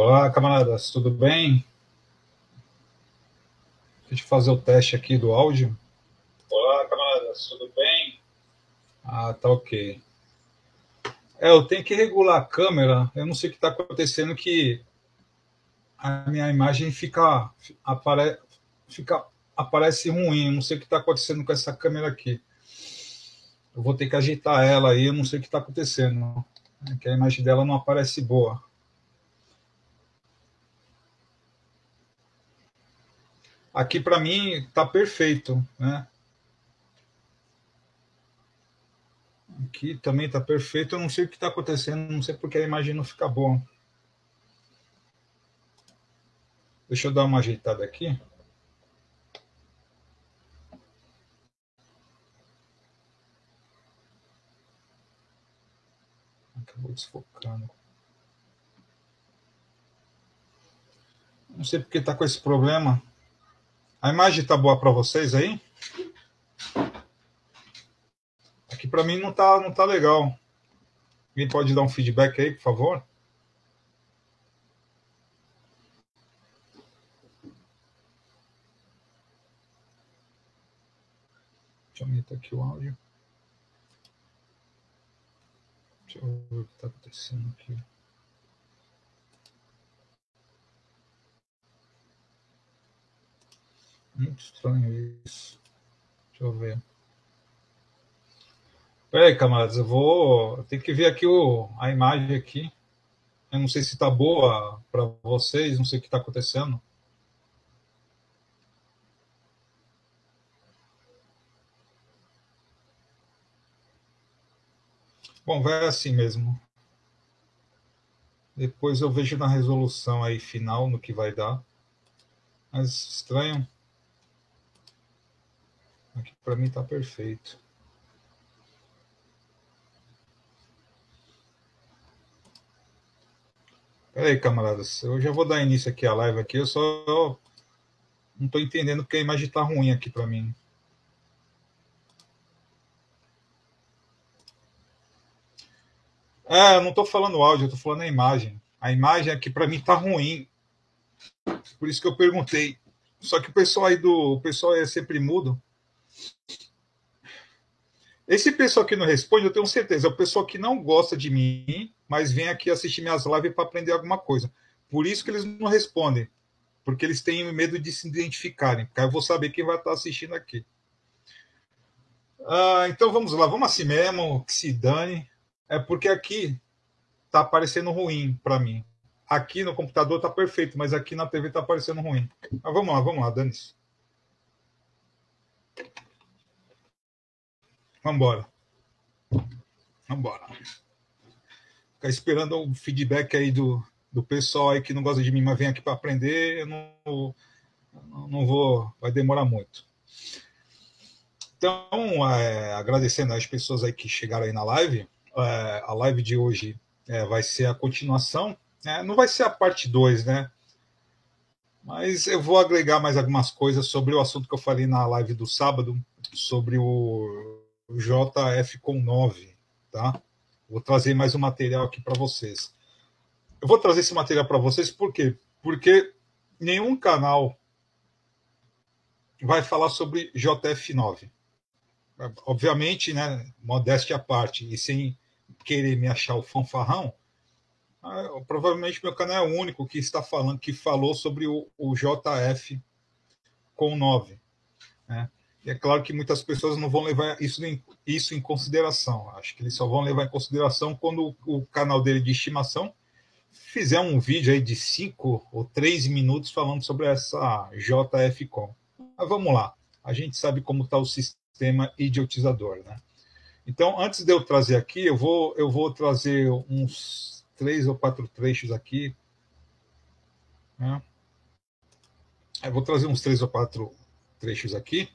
Olá, camaradas, tudo bem? Deixa eu fazer o teste aqui do áudio. Olá, camaradas, tudo bem? Ah, tá ok. É, eu tenho que regular a câmera. Eu não sei o que está acontecendo que a minha imagem fica, apare, fica aparece ruim. Eu não sei o que está acontecendo com essa câmera aqui. Eu vou ter que ajeitar ela aí. Eu não sei o que está acontecendo. É que a imagem dela não aparece boa. Aqui para mim está perfeito, né? Aqui também está perfeito. Eu não sei o que está acontecendo, não sei porque a imagem não fica boa. Deixa eu dar uma ajeitada aqui. Acabou desfocando. Não sei porque está com esse problema. A imagem está boa para vocês aí? Aqui para mim não tá, não tá legal. Alguém pode dar um feedback aí, por favor? Deixa eu aumentar aqui o áudio. Deixa eu ver o que está acontecendo aqui. Muito estranho isso. Deixa eu ver. Peraí, camaradas, eu vou. Tem que ver aqui o... a imagem aqui. Eu não sei se está boa para vocês, não sei o que está acontecendo. Bom, vai assim mesmo. Depois eu vejo na resolução aí final no que vai dar. Mas estranho. Aqui para mim está perfeito. Peraí, camaradas, eu já vou dar início aqui à live aqui, eu só não estou entendendo porque a imagem está ruim aqui para mim. É, eu não estou falando áudio, eu estou falando a imagem. A imagem aqui para mim está ruim. Por isso que eu perguntei. Só que o pessoal aí do. O pessoal é sempre mudo. Esse pessoal que não responde, eu tenho certeza, é o pessoal que não gosta de mim, mas vem aqui assistir minhas lives para aprender alguma coisa. Por isso que eles não respondem, porque eles têm medo de se identificarem, porque eu vou saber quem vai estar assistindo aqui. Ah, então vamos lá, vamos assim mesmo, que se dane. É porque aqui está aparecendo ruim para mim. Aqui no computador está perfeito, mas aqui na TV está aparecendo ruim. Mas vamos lá, vamos lá, dane-se. Vambora. Vambora. Ficar esperando o feedback aí do, do pessoal aí que não gosta de mim, mas vem aqui para aprender, eu não, não vou, vai demorar muito. Então, é, agradecendo as pessoas aí que chegaram aí na live, é, a live de hoje é, vai ser a continuação, né? não vai ser a parte 2, né? Mas eu vou agregar mais algumas coisas sobre o assunto que eu falei na live do sábado, sobre o JF com 9, tá? Vou trazer mais um material aqui para vocês. Eu vou trazer esse material para vocês por quê? Porque nenhum canal vai falar sobre JF9. Obviamente, né, modéstia à parte, e sem querer me achar o fanfarrão, ah, provavelmente meu canal é o único que está falando, que falou sobre o, o JF com 9. Né? E é claro que muitas pessoas não vão levar isso em, isso em consideração. Acho que eles só vão levar em consideração quando o, o canal dele de estimação fizer um vídeo aí de 5 ou 3 minutos falando sobre essa JFCOM. Mas vamos lá. A gente sabe como está o sistema idiotizador, né? Então, antes de eu trazer aqui, eu vou, eu vou trazer uns três ou quatro trechos aqui. Né? Eu vou trazer uns três ou quatro trechos aqui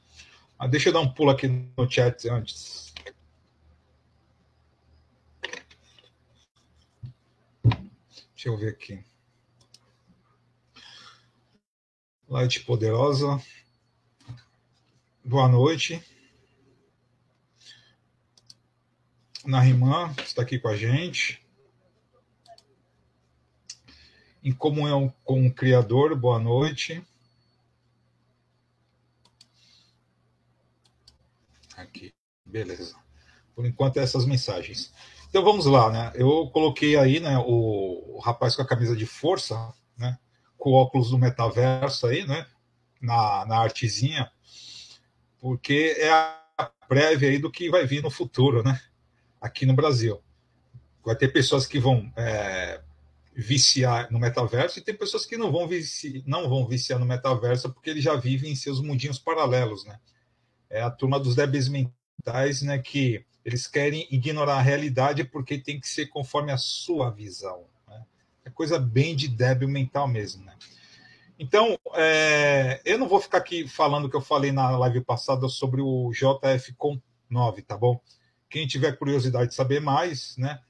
ah, deixa eu dar um pulo aqui no chat antes. Deixa eu ver aqui. Light Poderosa. Boa noite. Narimã está aqui com a gente. em comunhão com o Criador. Boa noite. Aqui, beleza. Por enquanto, essas mensagens. Então vamos lá, né? Eu coloquei aí, né, o, o rapaz com a camisa de força, né, com o óculos do metaverso aí, né, na, na artezinha, porque é a prévia aí do que vai vir no futuro, né, aqui no Brasil. Vai ter pessoas que vão é, viciar no metaverso e tem pessoas que não vão, vici, não vão viciar no metaverso porque eles já vivem em seus mundinhos paralelos, né? É a turma dos débeis mentais, né, que eles querem ignorar a realidade porque tem que ser conforme a sua visão. Né? É coisa bem de débil mental mesmo, né? Então, é, eu não vou ficar aqui falando o que eu falei na live passada sobre o JF Com 9, tá bom? Quem tiver curiosidade de saber mais, né?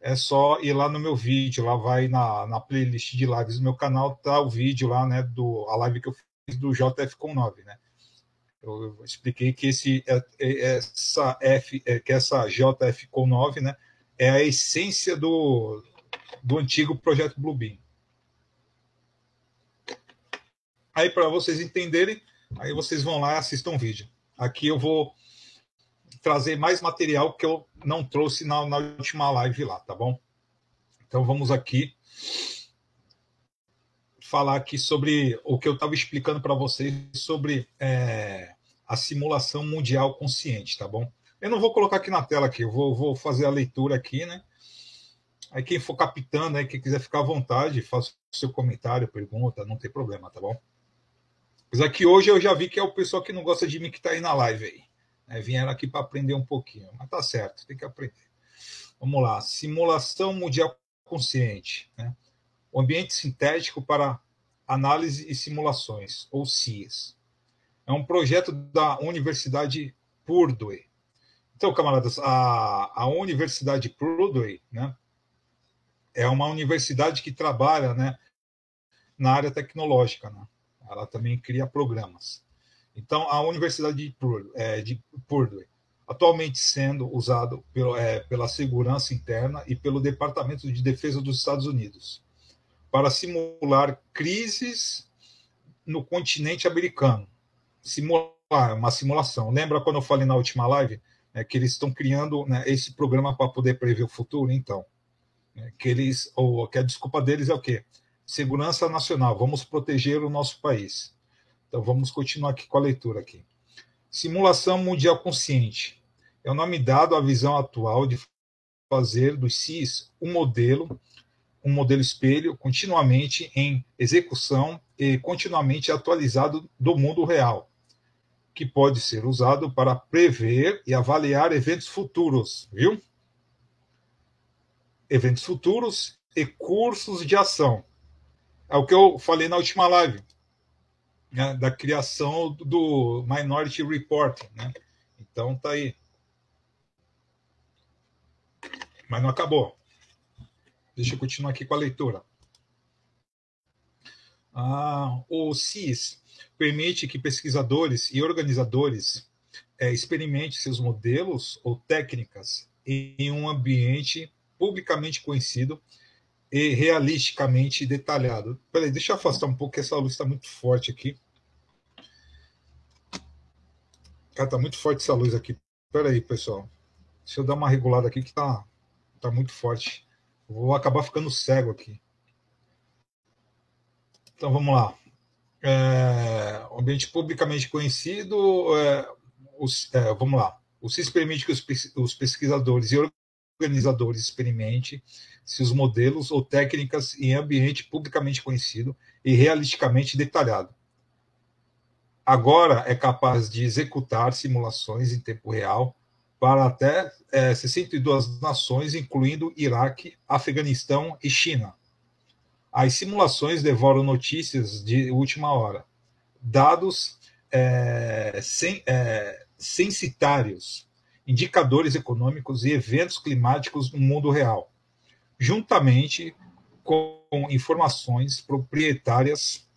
É só ir lá no meu vídeo, lá vai na, na playlist de lives do meu canal, tá o vídeo lá, né? Do, a live que eu fiz do JF Com 9, né? Eu expliquei que esse, é, é, essa F, é, que essa JF com 9, né, é a essência do, do antigo projeto Bluebeam. Aí para vocês entenderem, aí vocês vão lá e assistam o vídeo. Aqui eu vou trazer mais material que eu não trouxe na, na última live lá, tá bom? Então vamos aqui falar aqui sobre o que eu estava explicando para vocês sobre é, a simulação mundial consciente, tá bom? Eu não vou colocar aqui na tela aqui, eu vou, vou fazer a leitura aqui, né? Aí quem for captando, aí quem quiser ficar à vontade, faça o seu comentário, pergunta, não tem problema, tá bom? Mas aqui hoje eu já vi que é o pessoal que não gosta de mim que está aí na live aí. Né? Vieram aqui para aprender um pouquinho, mas tá certo, tem que aprender. Vamos lá, simulação mundial consciente, né? O ambiente sintético para análise e simulações, ou CIES. É um projeto da Universidade Purdue. Então, camaradas, a, a Universidade Purdue né, é uma universidade que trabalha né, na área tecnológica. Né? Ela também cria programas. Então, a Universidade de Purdue, é, de Purdue atualmente sendo usado pelo, é, pela segurança interna e pelo Departamento de Defesa dos Estados Unidos para simular crises no continente americano. Simular, uma simulação. Lembra quando eu falei na última live né, que eles estão criando né, esse programa para poder prever o futuro? Então, né, que eles, ou que a desculpa deles é o quê? Segurança nacional. Vamos proteger o nosso país. Então, vamos continuar aqui com a leitura aqui. Simulação mundial consciente é o nome dado à visão atual de fazer dos CIS um modelo um modelo espelho continuamente em execução e continuamente atualizado do mundo real, que pode ser usado para prever e avaliar eventos futuros, viu? Eventos futuros e cursos de ação. É o que eu falei na última live, né, da criação do Minority Report, né? Então tá aí. Mas não acabou. Deixa eu continuar aqui com a leitura. Ah, o CIS permite que pesquisadores e organizadores é, experimentem seus modelos ou técnicas em um ambiente publicamente conhecido e realisticamente detalhado. Peraí, deixa eu afastar um pouco, que essa luz está muito forte aqui. Cara, tá muito forte essa luz aqui. Peraí, pessoal. Deixa eu dar uma regulada aqui que tá, tá muito forte. Vou acabar ficando cego aqui. Então vamos lá. É, ambiente publicamente conhecido. É, os, é, vamos lá. O CIS permite que os, os pesquisadores e organizadores experimentem seus modelos ou técnicas em ambiente publicamente conhecido e realisticamente detalhado. Agora é capaz de executar simulações em tempo real para até é, 62 nações, incluindo Iraque, Afeganistão e China. As simulações devoram notícias de última hora, dados é, sen, é, censitários, indicadores econômicos e eventos climáticos no mundo real, juntamente com informações proprietárias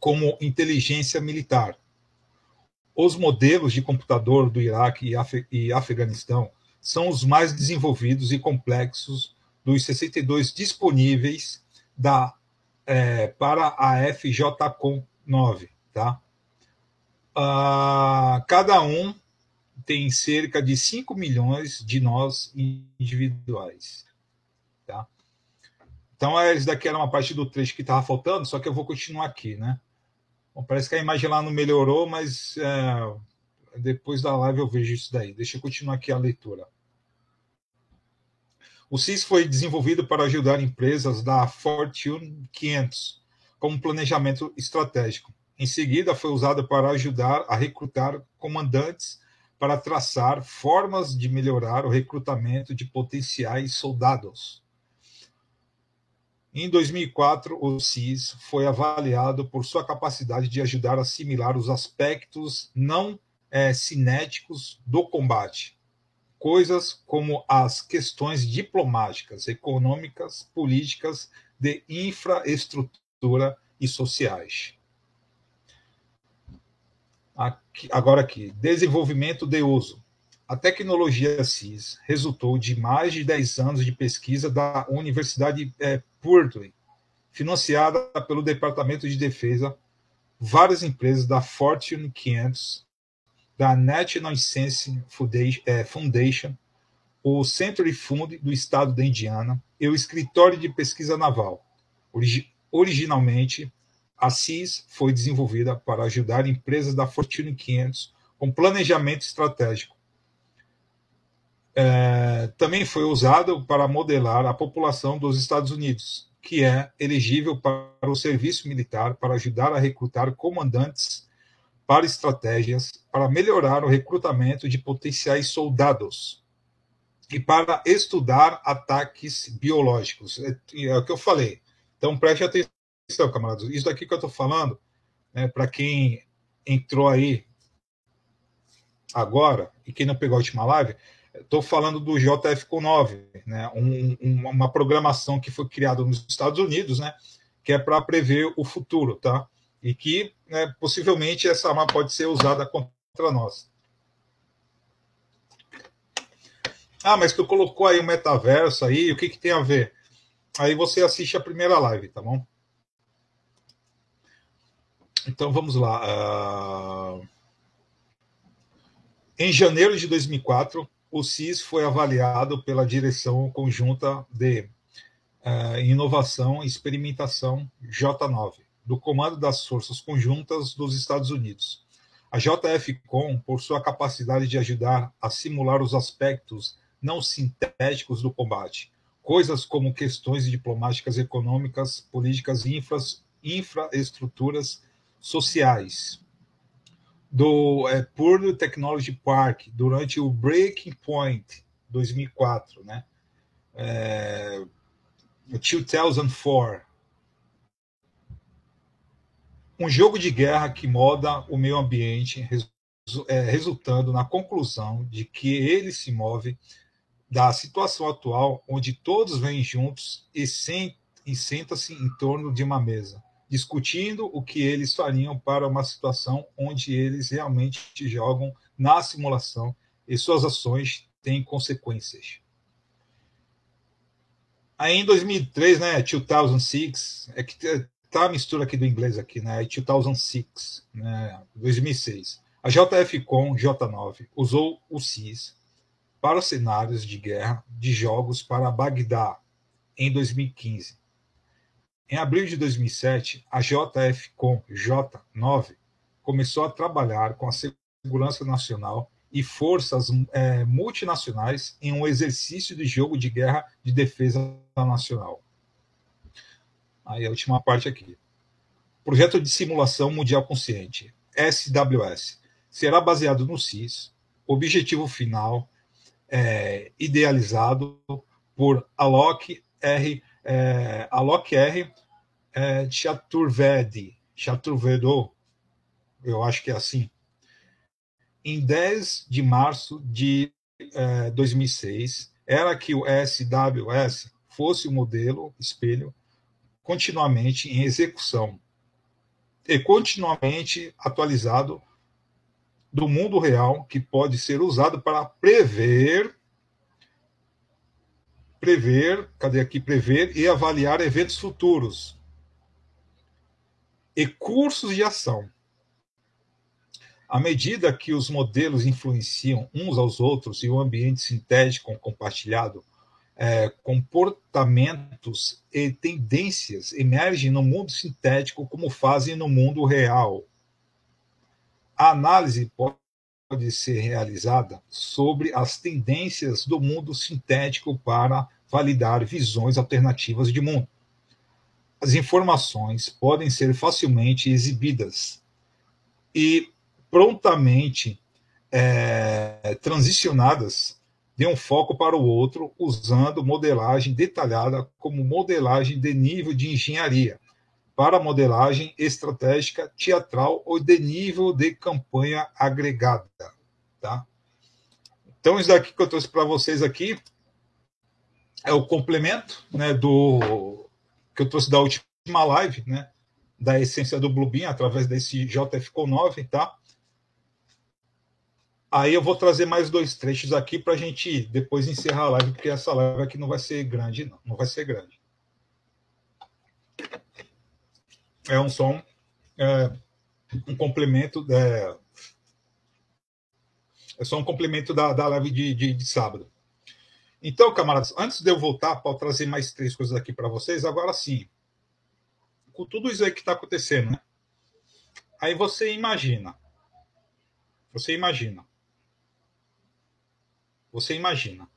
como inteligência militar, os modelos de computador do Iraque e, Af e Afeganistão são os mais desenvolvidos e complexos dos 62 disponíveis da é, para a FJCOM 9, tá? Uh, cada um tem cerca de 5 milhões de nós individuais, tá? Então, esse daqui era uma parte do trecho que estava faltando, só que eu vou continuar aqui, né? Bom, parece que a imagem lá não melhorou, mas é, depois da live eu vejo isso daí. Deixa eu continuar aqui a leitura. O CIS foi desenvolvido para ajudar empresas da Fortune 500 como planejamento estratégico. Em seguida, foi usado para ajudar a recrutar comandantes para traçar formas de melhorar o recrutamento de potenciais soldados. Em 2004, o CIS foi avaliado por sua capacidade de ajudar a assimilar os aspectos não é, cinéticos do combate, coisas como as questões diplomáticas, econômicas, políticas, de infraestrutura e sociais. Aqui, agora aqui, desenvolvimento de uso. A tecnologia CIS resultou de mais de 10 anos de pesquisa da Universidade é, Purdue, financiada pelo Departamento de Defesa, várias empresas da Fortune 500 da National Science é, Foundation, o Century Fund do estado da Indiana e o Escritório de Pesquisa Naval. originalmente, a CIS foi desenvolvida para ajudar empresas da Fortune 500 com planejamento estratégico. É, também foi usado para modelar a população dos Estados Unidos, que é elegível para o serviço militar para ajudar a recrutar comandantes para estratégias para melhorar o recrutamento de potenciais soldados e para estudar ataques biológicos. É, é o que eu falei. Então preste atenção, camaradas. Isso daqui que eu estou falando, né, para quem entrou aí agora e quem não pegou a última live, estou falando do JFCO9, né, um, uma programação que foi criada nos Estados Unidos, né, que é para prever o futuro, tá? e que né, possivelmente essa arma pode ser usada contra nós. Ah, mas tu colocou aí o metaverso aí, o que, que tem a ver? Aí você assiste a primeira live, tá bom? Então vamos lá. Uh... Em janeiro de 2004, o CIS foi avaliado pela Direção Conjunta de uh, Inovação e Experimentação J9 do Comando das Forças Conjuntas dos Estados Unidos. A JFCOM, por sua capacidade de ajudar a simular os aspectos não sintéticos do combate, coisas como questões diplomáticas, econômicas, políticas e infra, infraestruturas sociais. Do é, Purdue Technology Park, durante o Breaking Point 2004, né? É, 2004, um jogo de guerra que moda o meio ambiente, é, resultando na conclusão de que ele se move da situação atual, onde todos vêm juntos e, e sentam-se em torno de uma mesa, discutindo o que eles fariam para uma situação onde eles realmente jogam na simulação e suas ações têm consequências. Aí em 2003, né, 2006, é que tá a mistura aqui do inglês aqui, né? 2006, né? 2006. A JFCOM J9 usou o CIS para cenários de guerra de jogos para Bagdá em 2015. Em abril de 2007, a JFCOM J9 começou a trabalhar com a segurança nacional e forças é, multinacionais em um exercício de jogo de guerra de defesa nacional. Aí a última parte aqui. Projeto de Simulação Mundial Consciente, SWS, será baseado no CIS. Objetivo final é, idealizado por Alok R. É, Alok R. É, Chaturvedi, Chaturvedo, eu acho que é assim. Em 10 de março de é, 2006, era que o SWS fosse o modelo espelho continuamente em execução e continuamente atualizado do mundo real que pode ser usado para prever prever, cadê aqui prever e avaliar eventos futuros. e cursos de ação. À medida que os modelos influenciam uns aos outros e o ambiente sintético compartilhado, é, comportamentos e tendências emergem no mundo sintético como fazem no mundo real. A análise pode ser realizada sobre as tendências do mundo sintético para validar visões alternativas de mundo. As informações podem ser facilmente exibidas e prontamente é, transicionadas de um foco para o outro, usando modelagem detalhada como modelagem de nível de engenharia, para modelagem estratégica teatral ou de nível de campanha agregada. Tá? Então, isso daqui que eu trouxe para vocês aqui é o complemento né, do que eu trouxe da última live, né, da essência do Bluebeam, através desse JFCO9, tá? Aí eu vou trazer mais dois trechos aqui para a gente depois encerrar a live, porque essa live aqui não vai ser grande, não. Não vai ser grande. É um som, é, um complemento. É, é só um complemento da, da live de, de, de sábado. Então, camaradas, antes de eu voltar para trazer mais três coisas aqui para vocês, agora sim, com tudo isso aí que está acontecendo, né? Aí você imagina, você imagina você imagina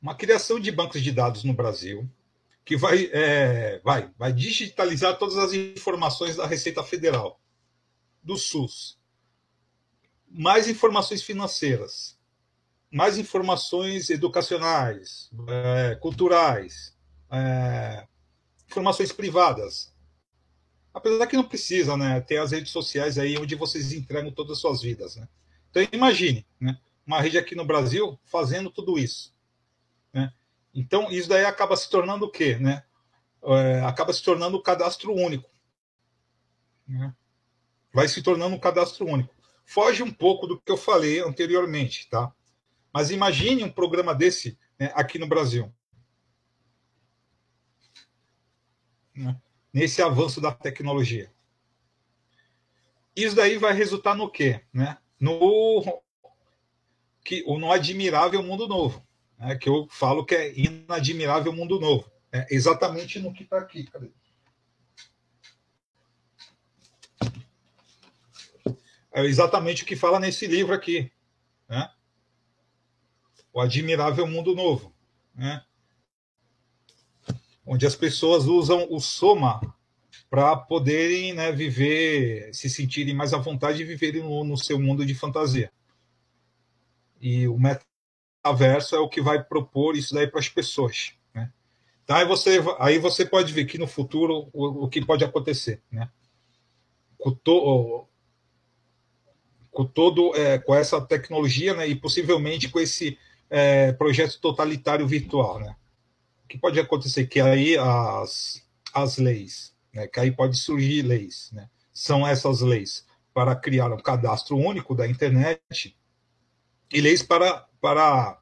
uma criação de bancos de dados no Brasil que vai, é, vai, vai digitalizar todas as informações da Receita Federal, do SUS, mais informações financeiras, mais informações educacionais, é, culturais, é, informações privadas. Apesar que não precisa, né? Ter as redes sociais aí onde vocês entregam todas as suas vidas, né? Então imagine, né? uma rede aqui no Brasil fazendo tudo isso. Né? Então, isso daí acaba se tornando o quê? Né? É, acaba se tornando o cadastro único. Né? Vai se tornando um cadastro único. Foge um pouco do que eu falei anteriormente, tá? Mas imagine um programa desse né, aqui no Brasil. Né? Nesse avanço da tecnologia. Isso daí vai resultar no quê? Né? No que no admirável mundo novo, né, que eu falo que é inadmirável mundo novo. É exatamente no que está aqui. Cadê? É exatamente o que fala nesse livro aqui. Né? O Admirável Mundo Novo. Né? Onde as pessoas usam o soma para poderem né, viver, se sentirem mais à vontade de viverem no, no seu mundo de fantasia. E o metaverso é o que vai propor isso daí para as pessoas. Né? Então, aí você, aí você pode ver que no futuro o, o que pode acontecer. Né? Com, to, com todo é, com essa tecnologia né, e possivelmente com esse é, projeto totalitário virtual. Né? O que pode acontecer? Que aí as, as leis, né, que aí pode surgir leis, né? são essas leis para criar um cadastro único da internet e leis para, para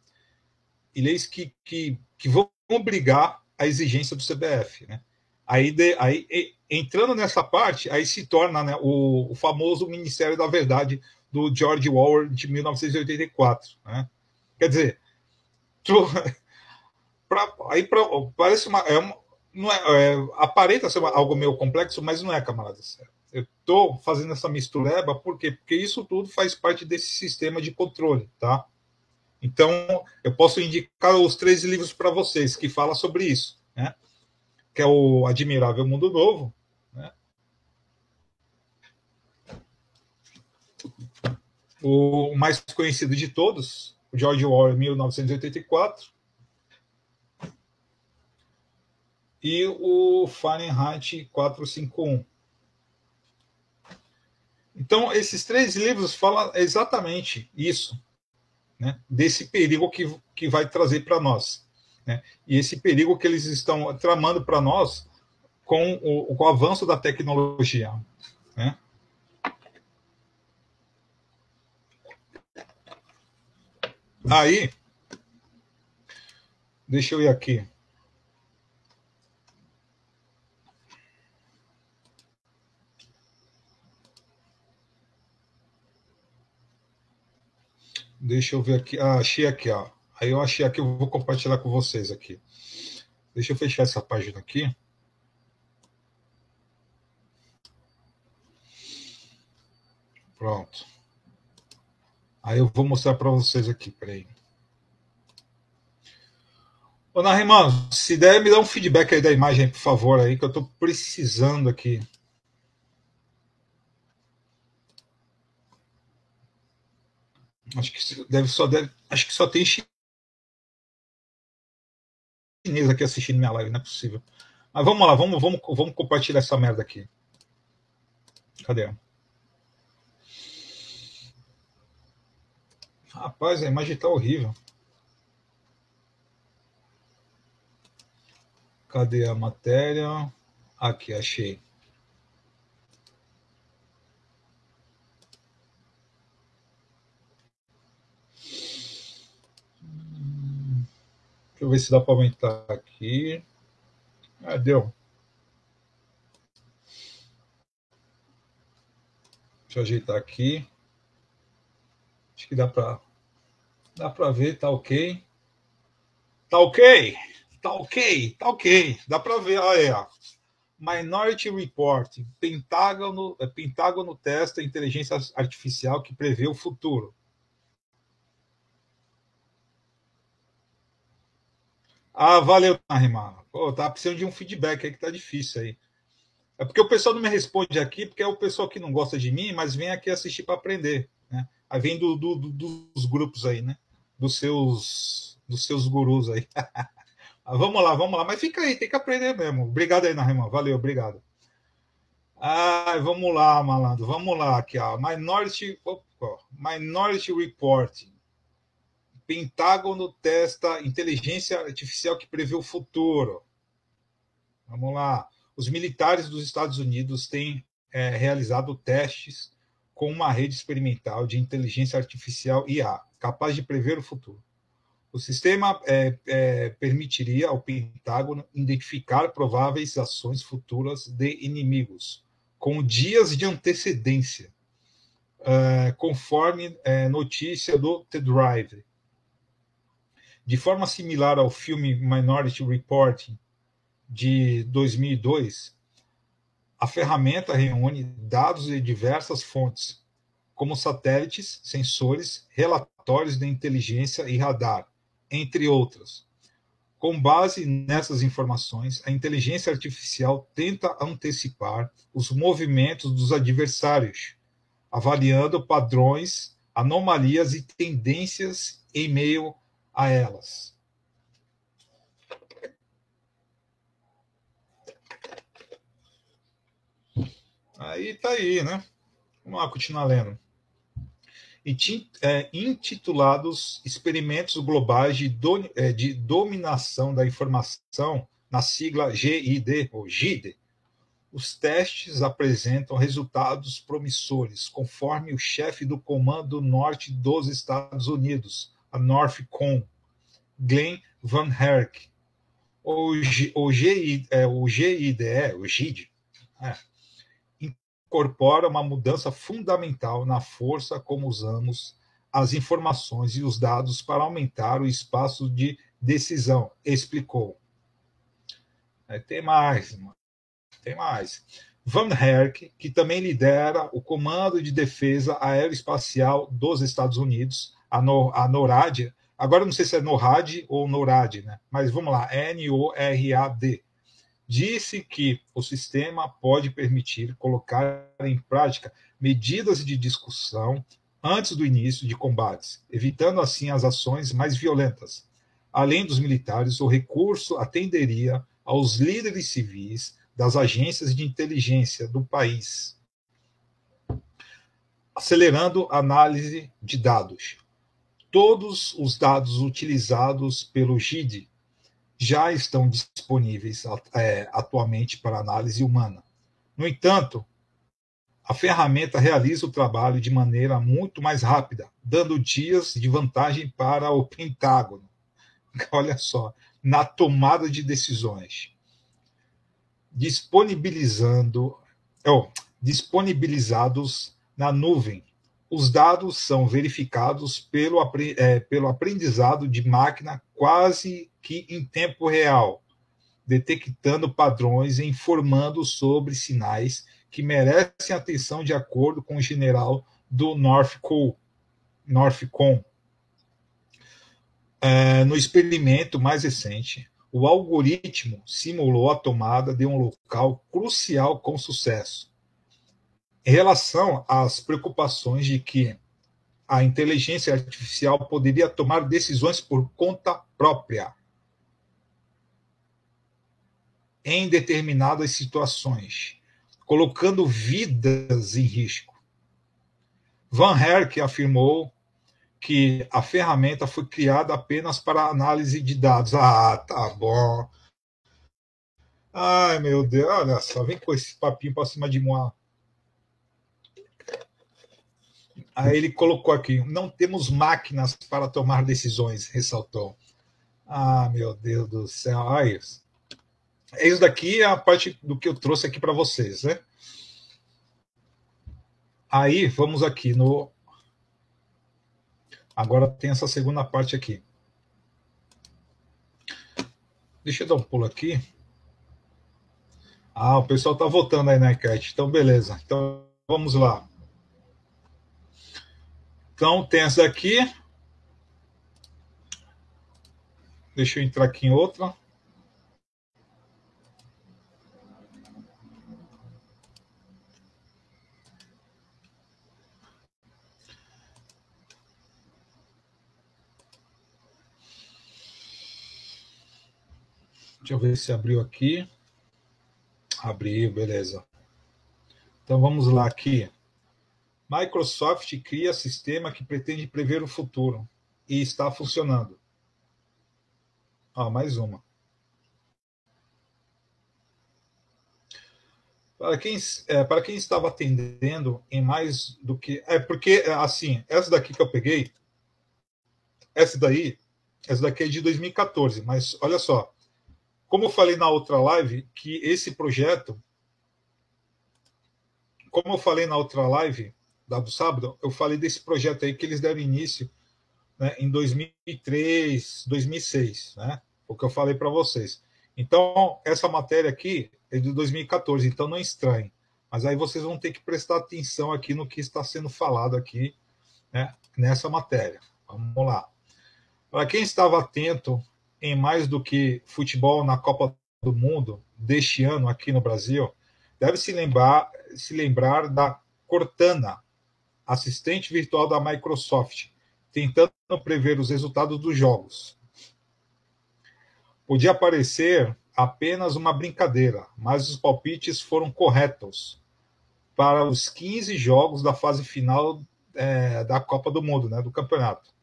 e leis que, que, que vão obrigar a exigência do CBF. Né? Aí, de, aí entrando nessa parte, aí se torna né, o, o, famoso Ministério da Verdade do George Orwell de 1984. Né? Quer dizer, tu, pra, aí pra, parece uma, é uma não é, é, aparenta ser algo meio complexo, mas não é, camaradas. Eu estou fazendo essa mistureba por quê? Porque isso tudo faz parte desse sistema de controle, tá? Então, eu posso indicar os três livros para vocês que falam sobre isso, né? Que é o Admirável Mundo Novo, né? O mais conhecido de todos, o George Orwell, 1984, e o Fahrenheit 451. Então, esses três livros falam exatamente isso, né? desse perigo que, que vai trazer para nós. Né? E esse perigo que eles estão tramando para nós com o, com o, avanço da tecnologia. Né? Aí, deixa eu ir aqui. Deixa eu ver aqui. Ah, achei aqui, ó. Aí eu achei aqui, eu vou compartilhar com vocês aqui. Deixa eu fechar essa página aqui. Pronto. Aí eu vou mostrar para vocês aqui, peraí. Ô, Narimão, se der, me dá um feedback aí da imagem, por favor, aí, que eu estou precisando aqui. Acho que deve só deve, acho que só tem chinês aqui assistindo minha live, não é possível. Mas vamos lá, vamos, vamos, vamos compartilhar essa merda aqui. Cadê? Rapaz, a imagem tá horrível. Cadê a matéria? Aqui, achei. Deixa eu ver se dá para aumentar aqui. Ah, deu. Deixa eu ajeitar aqui. Acho que dá para dá para ver, tá ok. Tá ok. Tá ok, tá ok. Dá para ver, olha aí, ó. Minority Report. Pentágono, é, Pentágono testa inteligência artificial que prevê o futuro. Ah, valeu, Narimar. Pô, tá precisando de um feedback aí que tá difícil aí. É porque o pessoal não me responde aqui, porque é o pessoal que não gosta de mim, mas vem aqui assistir para aprender. Né? Aí vem do, do, do, dos grupos aí, né? Dos seus, dos seus gurus aí. vamos lá, vamos lá. Mas fica aí, tem que aprender mesmo. Obrigado aí, Narimar. Valeu, obrigado. Ah, vamos lá, malandro. Vamos lá aqui, ó. Minority, opa, Minority Report. Pentágono testa inteligência artificial que prevê o futuro. Vamos lá. Os militares dos Estados Unidos têm é, realizado testes com uma rede experimental de inteligência artificial IA, capaz de prever o futuro. O sistema é, é, permitiria ao Pentágono identificar prováveis ações futuras de inimigos, com dias de antecedência, é, conforme é, notícia do The Drive, de forma similar ao filme Minority Report de 2002, a ferramenta reúne dados de diversas fontes, como satélites, sensores, relatórios de inteligência e radar, entre outras. Com base nessas informações, a inteligência artificial tenta antecipar os movimentos dos adversários, avaliando padrões, anomalias e tendências em meio a elas. Aí tá aí, né? Vamos lá continuar lendo. É, intitulados Experimentos Globais de, do, é, de Dominação da Informação, na sigla GID, ou GID, os testes apresentam resultados promissores, conforme o chefe do Comando Norte dos Estados Unidos, a Northcom, Glenn Van Herk. O, G, o, GI, é, o GIDE, o GID, é, incorpora uma mudança fundamental na força como usamos as informações e os dados para aumentar o espaço de decisão, explicou. É, tem mais, tem mais. Van Herk, que também lidera o Comando de Defesa Aeroespacial dos Estados Unidos, a, no, a NORAD, agora não sei se é NORAD ou NORAD, né? mas vamos lá, N-O-R-A-D, disse que o sistema pode permitir colocar em prática medidas de discussão antes do início de combates, evitando assim as ações mais violentas. Além dos militares, o recurso atenderia aos líderes civis das agências de inteligência do país, acelerando a análise de dados, todos os dados utilizados pelo GID já estão disponíveis é, atualmente para análise humana. No entanto, a ferramenta realiza o trabalho de maneira muito mais rápida, dando dias de vantagem para o Pentágono. Olha só, na tomada de decisões, disponibilizando, oh, disponibilizados na nuvem os dados são verificados pelo, é, pelo aprendizado de máquina quase que em tempo real, detectando padrões e informando sobre sinais que merecem atenção de acordo com o general do Northcom. É, no experimento mais recente, o algoritmo simulou a tomada de um local crucial com sucesso. Em relação às preocupações de que a inteligência artificial poderia tomar decisões por conta própria em determinadas situações, colocando vidas em risco. Van Herk afirmou que a ferramenta foi criada apenas para análise de dados. Ah, tá bom. Ai, meu Deus, olha só, vem com esse papinho para cima de mim. Aí ele colocou aqui: não temos máquinas para tomar decisões, ressaltou. Ah, meu Deus do céu. Olha isso. Isso daqui é a parte do que eu trouxe aqui para vocês, né? Aí, vamos aqui no Agora tem essa segunda parte aqui. Deixa eu dar um pulo aqui. Ah, o pessoal está votando aí na enquete. Então, beleza. Então, vamos lá. Então, tem essa aqui. Deixa eu entrar aqui em outra. Deixa eu ver se abriu aqui. Abriu, beleza. Então vamos lá aqui. Microsoft cria sistema que pretende prever o futuro e está funcionando. Ah, mais uma. Para quem, é, para quem estava atendendo em mais do que. É porque, assim, essa daqui que eu peguei, essa daí, essa daqui é de 2014, mas olha só, como eu falei na outra live, que esse projeto, como eu falei na outra live do sábado, eu falei desse projeto aí que eles deram início né, em 2003, 2006, né? O que eu falei para vocês. Então, essa matéria aqui é de 2014, então não é estranho. Mas aí vocês vão ter que prestar atenção aqui no que está sendo falado aqui né, nessa matéria. Vamos lá. Para quem estava atento em mais do que futebol na Copa do Mundo deste ano aqui no Brasil, deve se lembrar, se lembrar da Cortana, assistente virtual da Microsoft, tentando prever os resultados dos jogos. Podia parecer apenas uma brincadeira, mas os palpites foram corretos para os 15 jogos da fase final é, da Copa do Mundo, né, do campeonato.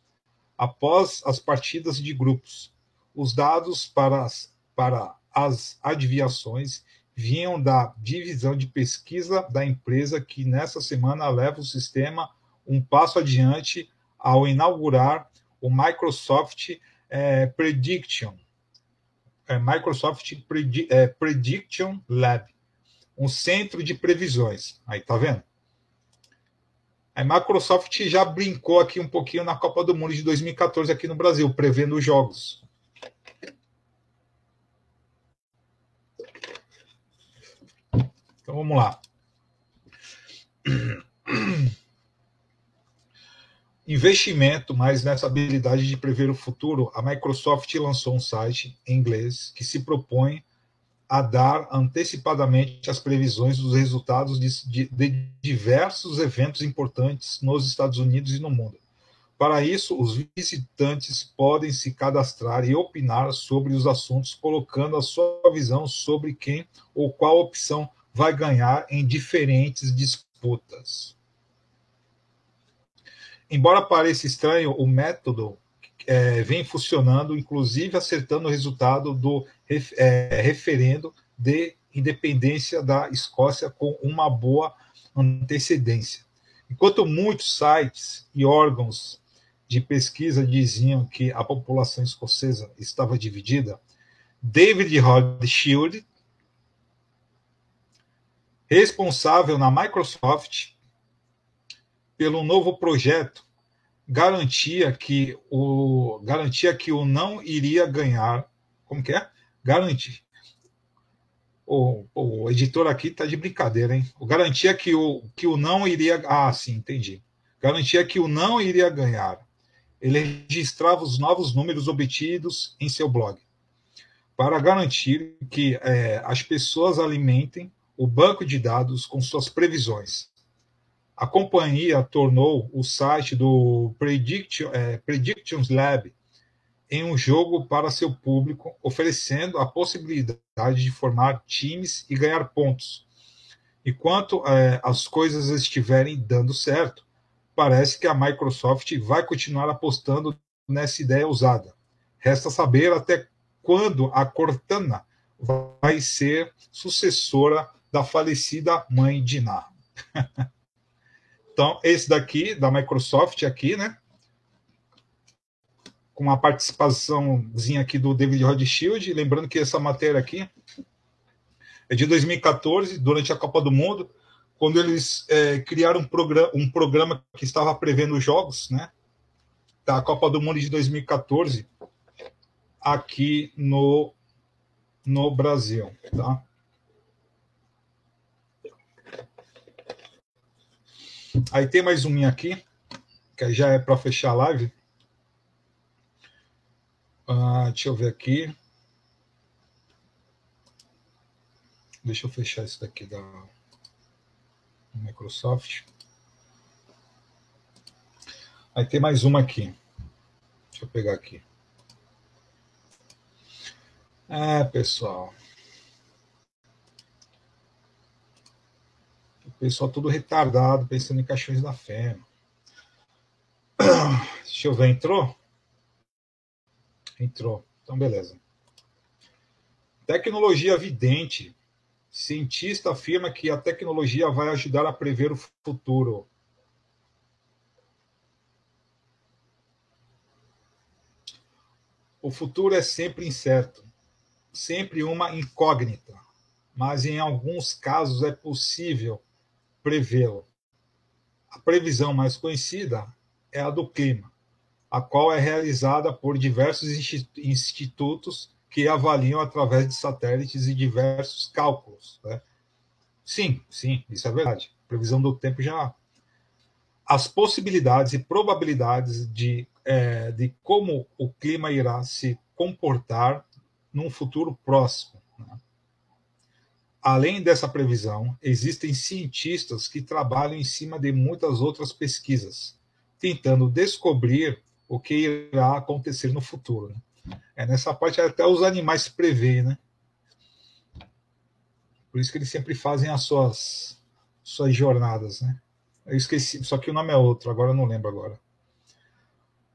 Após as partidas de grupos, os dados para as, para as adivinhações vinham da divisão de pesquisa da empresa que nessa semana leva o sistema um passo adiante ao inaugurar o Microsoft é, Prediction, é, Microsoft Predi é, Prediction Lab, um centro de previsões. Aí tá vendo? A Microsoft já brincou aqui um pouquinho na Copa do Mundo de 2014 aqui no Brasil, prevendo os jogos. Então vamos lá. Investimento mais nessa habilidade de prever o futuro, a Microsoft lançou um site em inglês que se propõe a dar antecipadamente as previsões dos resultados de, de, de diversos eventos importantes nos Estados Unidos e no mundo. Para isso, os visitantes podem se cadastrar e opinar sobre os assuntos, colocando a sua visão sobre quem ou qual opção vai ganhar em diferentes disputas. Embora pareça estranho, o método é, vem funcionando, inclusive acertando o resultado do é, referendo de independência da Escócia com uma boa antecedência. Enquanto muitos sites e órgãos de pesquisa diziam que a população escocesa estava dividida, David Rothschild, responsável na Microsoft pelo novo projeto garantia que o garantia que o não iria ganhar. Como que é? Garantir. O, o editor aqui está de brincadeira, hein? O garantia que o, que o não iria. Ah, sim, entendi. Garantia que o não iria ganhar. Ele registrava os novos números obtidos em seu blog para garantir que é, as pessoas alimentem o banco de dados com suas previsões. A companhia tornou o site do Prediction, é, Predictions Lab em um jogo para seu público, oferecendo a possibilidade de formar times e ganhar pontos. Enquanto é, as coisas estiverem dando certo, parece que a Microsoft vai continuar apostando nessa ideia usada. Resta saber até quando a Cortana vai ser sucessora da falecida mãe de Ná. então, esse daqui, da Microsoft aqui, né? Com a participaçãozinha aqui do David Rothschild, lembrando que essa matéria aqui é de 2014, durante a Copa do Mundo, quando eles é, criaram um programa, um programa que estava prevendo jogos, né? Da Copa do Mundo de 2014, aqui no, no Brasil, tá? Aí tem mais um aqui, que já é para fechar a live. Ah, deixa eu ver aqui. Deixa eu fechar isso daqui da Microsoft. Aí tem mais uma aqui. Deixa eu pegar aqui. É, pessoal. Pessoal todo retardado, pensando em caixões da fé. Deixa eu ver, entrou? Entrou. Então, beleza. Tecnologia vidente. Cientista afirma que a tecnologia vai ajudar a prever o futuro. O futuro é sempre incerto sempre uma incógnita, mas em alguns casos é possível prevê-lo. A previsão mais conhecida é a do clima, a qual é realizada por diversos institutos que avaliam através de satélites e diversos cálculos. Né? Sim, sim, isso é verdade. Previsão do tempo já. As possibilidades e probabilidades de, é, de como o clima irá se comportar num futuro próximo. Além dessa previsão, existem cientistas que trabalham em cima de muitas outras pesquisas, tentando descobrir o que irá acontecer no futuro. Né? É nessa parte até os animais preveem, né? Por isso que eles sempre fazem as suas suas jornadas, né? Eu esqueci, só que o nome é outro, agora eu não lembro agora.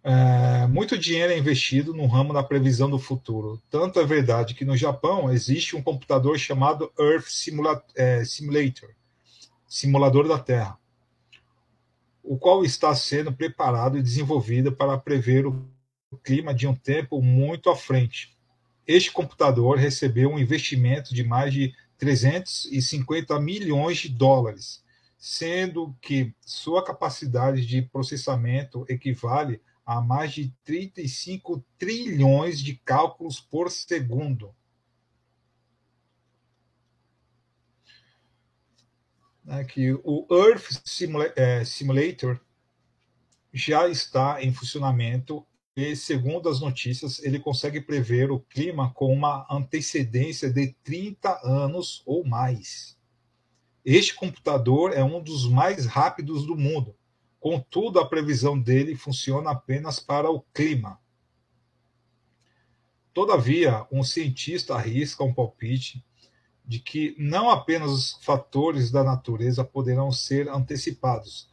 É, muito dinheiro é investido no ramo da previsão do futuro. Tanto é verdade que no Japão existe um computador chamado Earth Simula é, Simulator simulador da Terra o qual está sendo preparado e desenvolvido para prever o clima de um tempo muito à frente. Este computador recebeu um investimento de mais de 350 milhões de dólares, sendo que sua capacidade de processamento equivale a mais de 35 trilhões de cálculos por segundo. É que o Earth é, Simulator já está em funcionamento e, segundo as notícias, ele consegue prever o clima com uma antecedência de 30 anos ou mais. Este computador é um dos mais rápidos do mundo Contudo, a previsão dele funciona apenas para o clima. Todavia, um cientista arrisca um palpite de que não apenas os fatores da natureza poderão ser antecipados,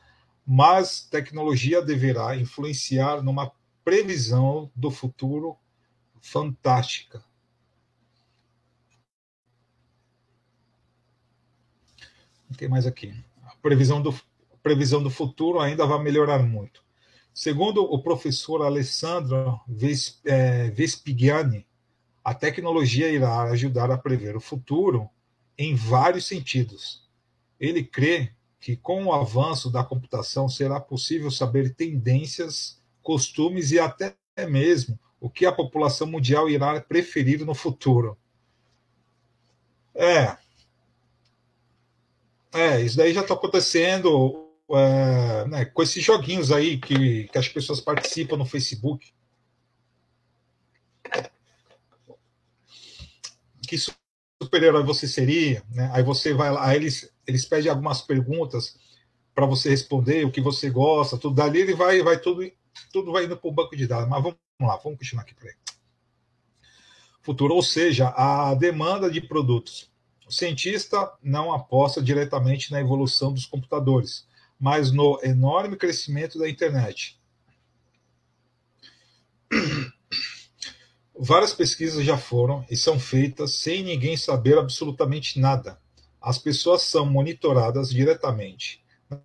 mas tecnologia deverá influenciar numa previsão do futuro fantástica. Tem mais aqui. A previsão do previsão do futuro ainda vai melhorar muito. Segundo o professor Alessandro é, Vespigiani, a tecnologia irá ajudar a prever o futuro em vários sentidos. Ele crê que, com o avanço da computação, será possível saber tendências, costumes e até mesmo o que a população mundial irá preferir no futuro. É. É, isso daí já está acontecendo é, né, com esses joguinhos aí que, que as pessoas participam no Facebook. Que super-herói você seria? Né? Aí você vai lá, aí eles, eles pedem algumas perguntas para você responder o que você gosta, tudo dali ele vai, vai tudo, tudo vai indo para o banco de dados. Mas vamos lá, vamos continuar aqui para Futuro, ou seja, a demanda de produtos. O cientista não aposta diretamente na evolução dos computadores, mas no enorme crescimento da internet. Várias pesquisas já foram e são feitas sem ninguém saber absolutamente nada. As pessoas são monitoradas diretamente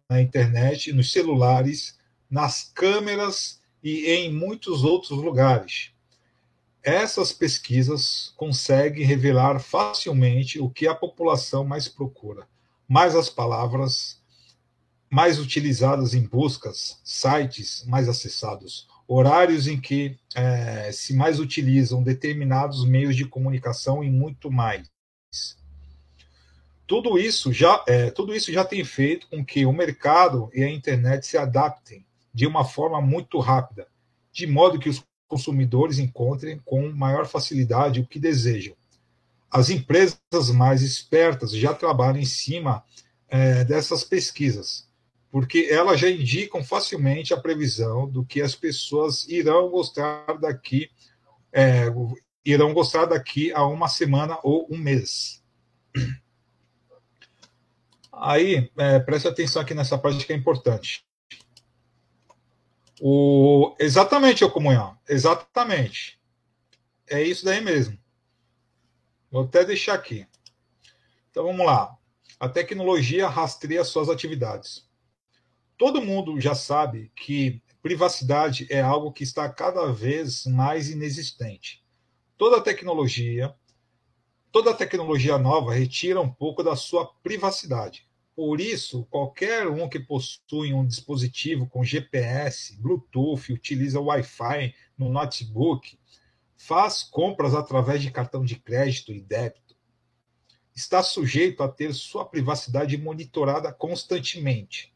na internet, nos celulares, nas câmeras e em muitos outros lugares. Essas pesquisas conseguem revelar facilmente o que a população mais procura, mais as palavras mais utilizadas em buscas, sites mais acessados, horários em que é, se mais utilizam determinados meios de comunicação e muito mais. Tudo isso já é, tudo isso já tem feito com que o mercado e a internet se adaptem de uma forma muito rápida, de modo que os consumidores encontrem com maior facilidade o que desejam. As empresas mais espertas já trabalham em cima é, dessas pesquisas porque elas já indicam facilmente a previsão do que as pessoas irão gostar daqui, é, irão gostar daqui a uma semana ou um mês. Aí, é, preste atenção aqui nessa parte que é importante. O, exatamente, o comunhão, exatamente. É isso daí mesmo. Vou até deixar aqui. Então vamos lá. A tecnologia rastreia suas atividades todo mundo já sabe que privacidade é algo que está cada vez mais inexistente. Toda tecnologia, toda tecnologia nova retira um pouco da sua privacidade. Por isso, qualquer um que possui um dispositivo com GPS, Bluetooth, utiliza Wi-Fi no notebook, faz compras através de cartão de crédito e débito, está sujeito a ter sua privacidade monitorada constantemente.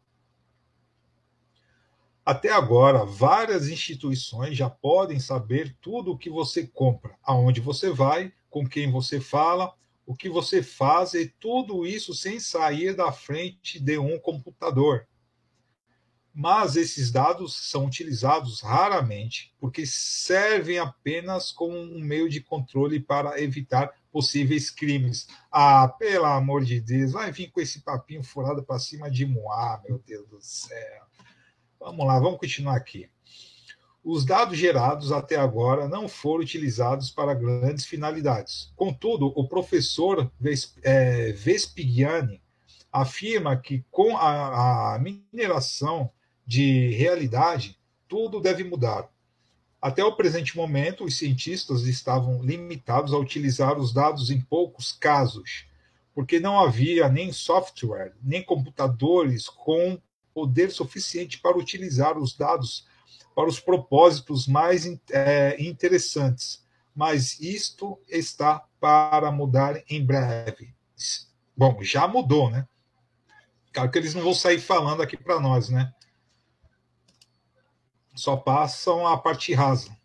Até agora, várias instituições já podem saber tudo o que você compra, aonde você vai, com quem você fala, o que você faz e tudo isso sem sair da frente de um computador. Mas esses dados são utilizados raramente porque servem apenas como um meio de controle para evitar possíveis crimes. Ah, pelo amor de Deus, vai vir com esse papinho furado para cima de Moá, meu Deus do céu. Vamos lá, vamos continuar aqui. Os dados gerados até agora não foram utilizados para grandes finalidades. Contudo, o professor é, Vespigiani afirma que com a, a mineração de realidade, tudo deve mudar. Até o presente momento, os cientistas estavam limitados a utilizar os dados em poucos casos, porque não havia nem software, nem computadores com poder suficiente para utilizar os dados para os propósitos mais é, interessantes. Mas isto está para mudar em breve. Bom, já mudou, né? Claro que eles não vão sair falando aqui para nós, né? Só passam a parte rasa.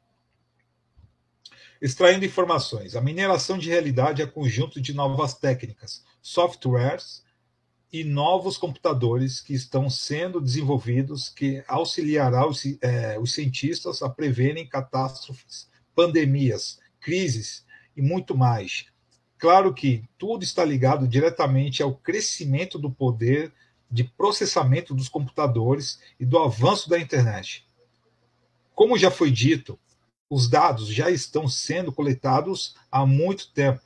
Extraindo informações. A mineração de realidade é conjunto de novas técnicas, softwares e novos computadores que estão sendo desenvolvidos que auxiliará os, é, os cientistas a preverem catástrofes, pandemias, crises e muito mais. Claro que tudo está ligado diretamente ao crescimento do poder de processamento dos computadores e do avanço da internet. Como já foi dito, os dados já estão sendo coletados há muito tempo,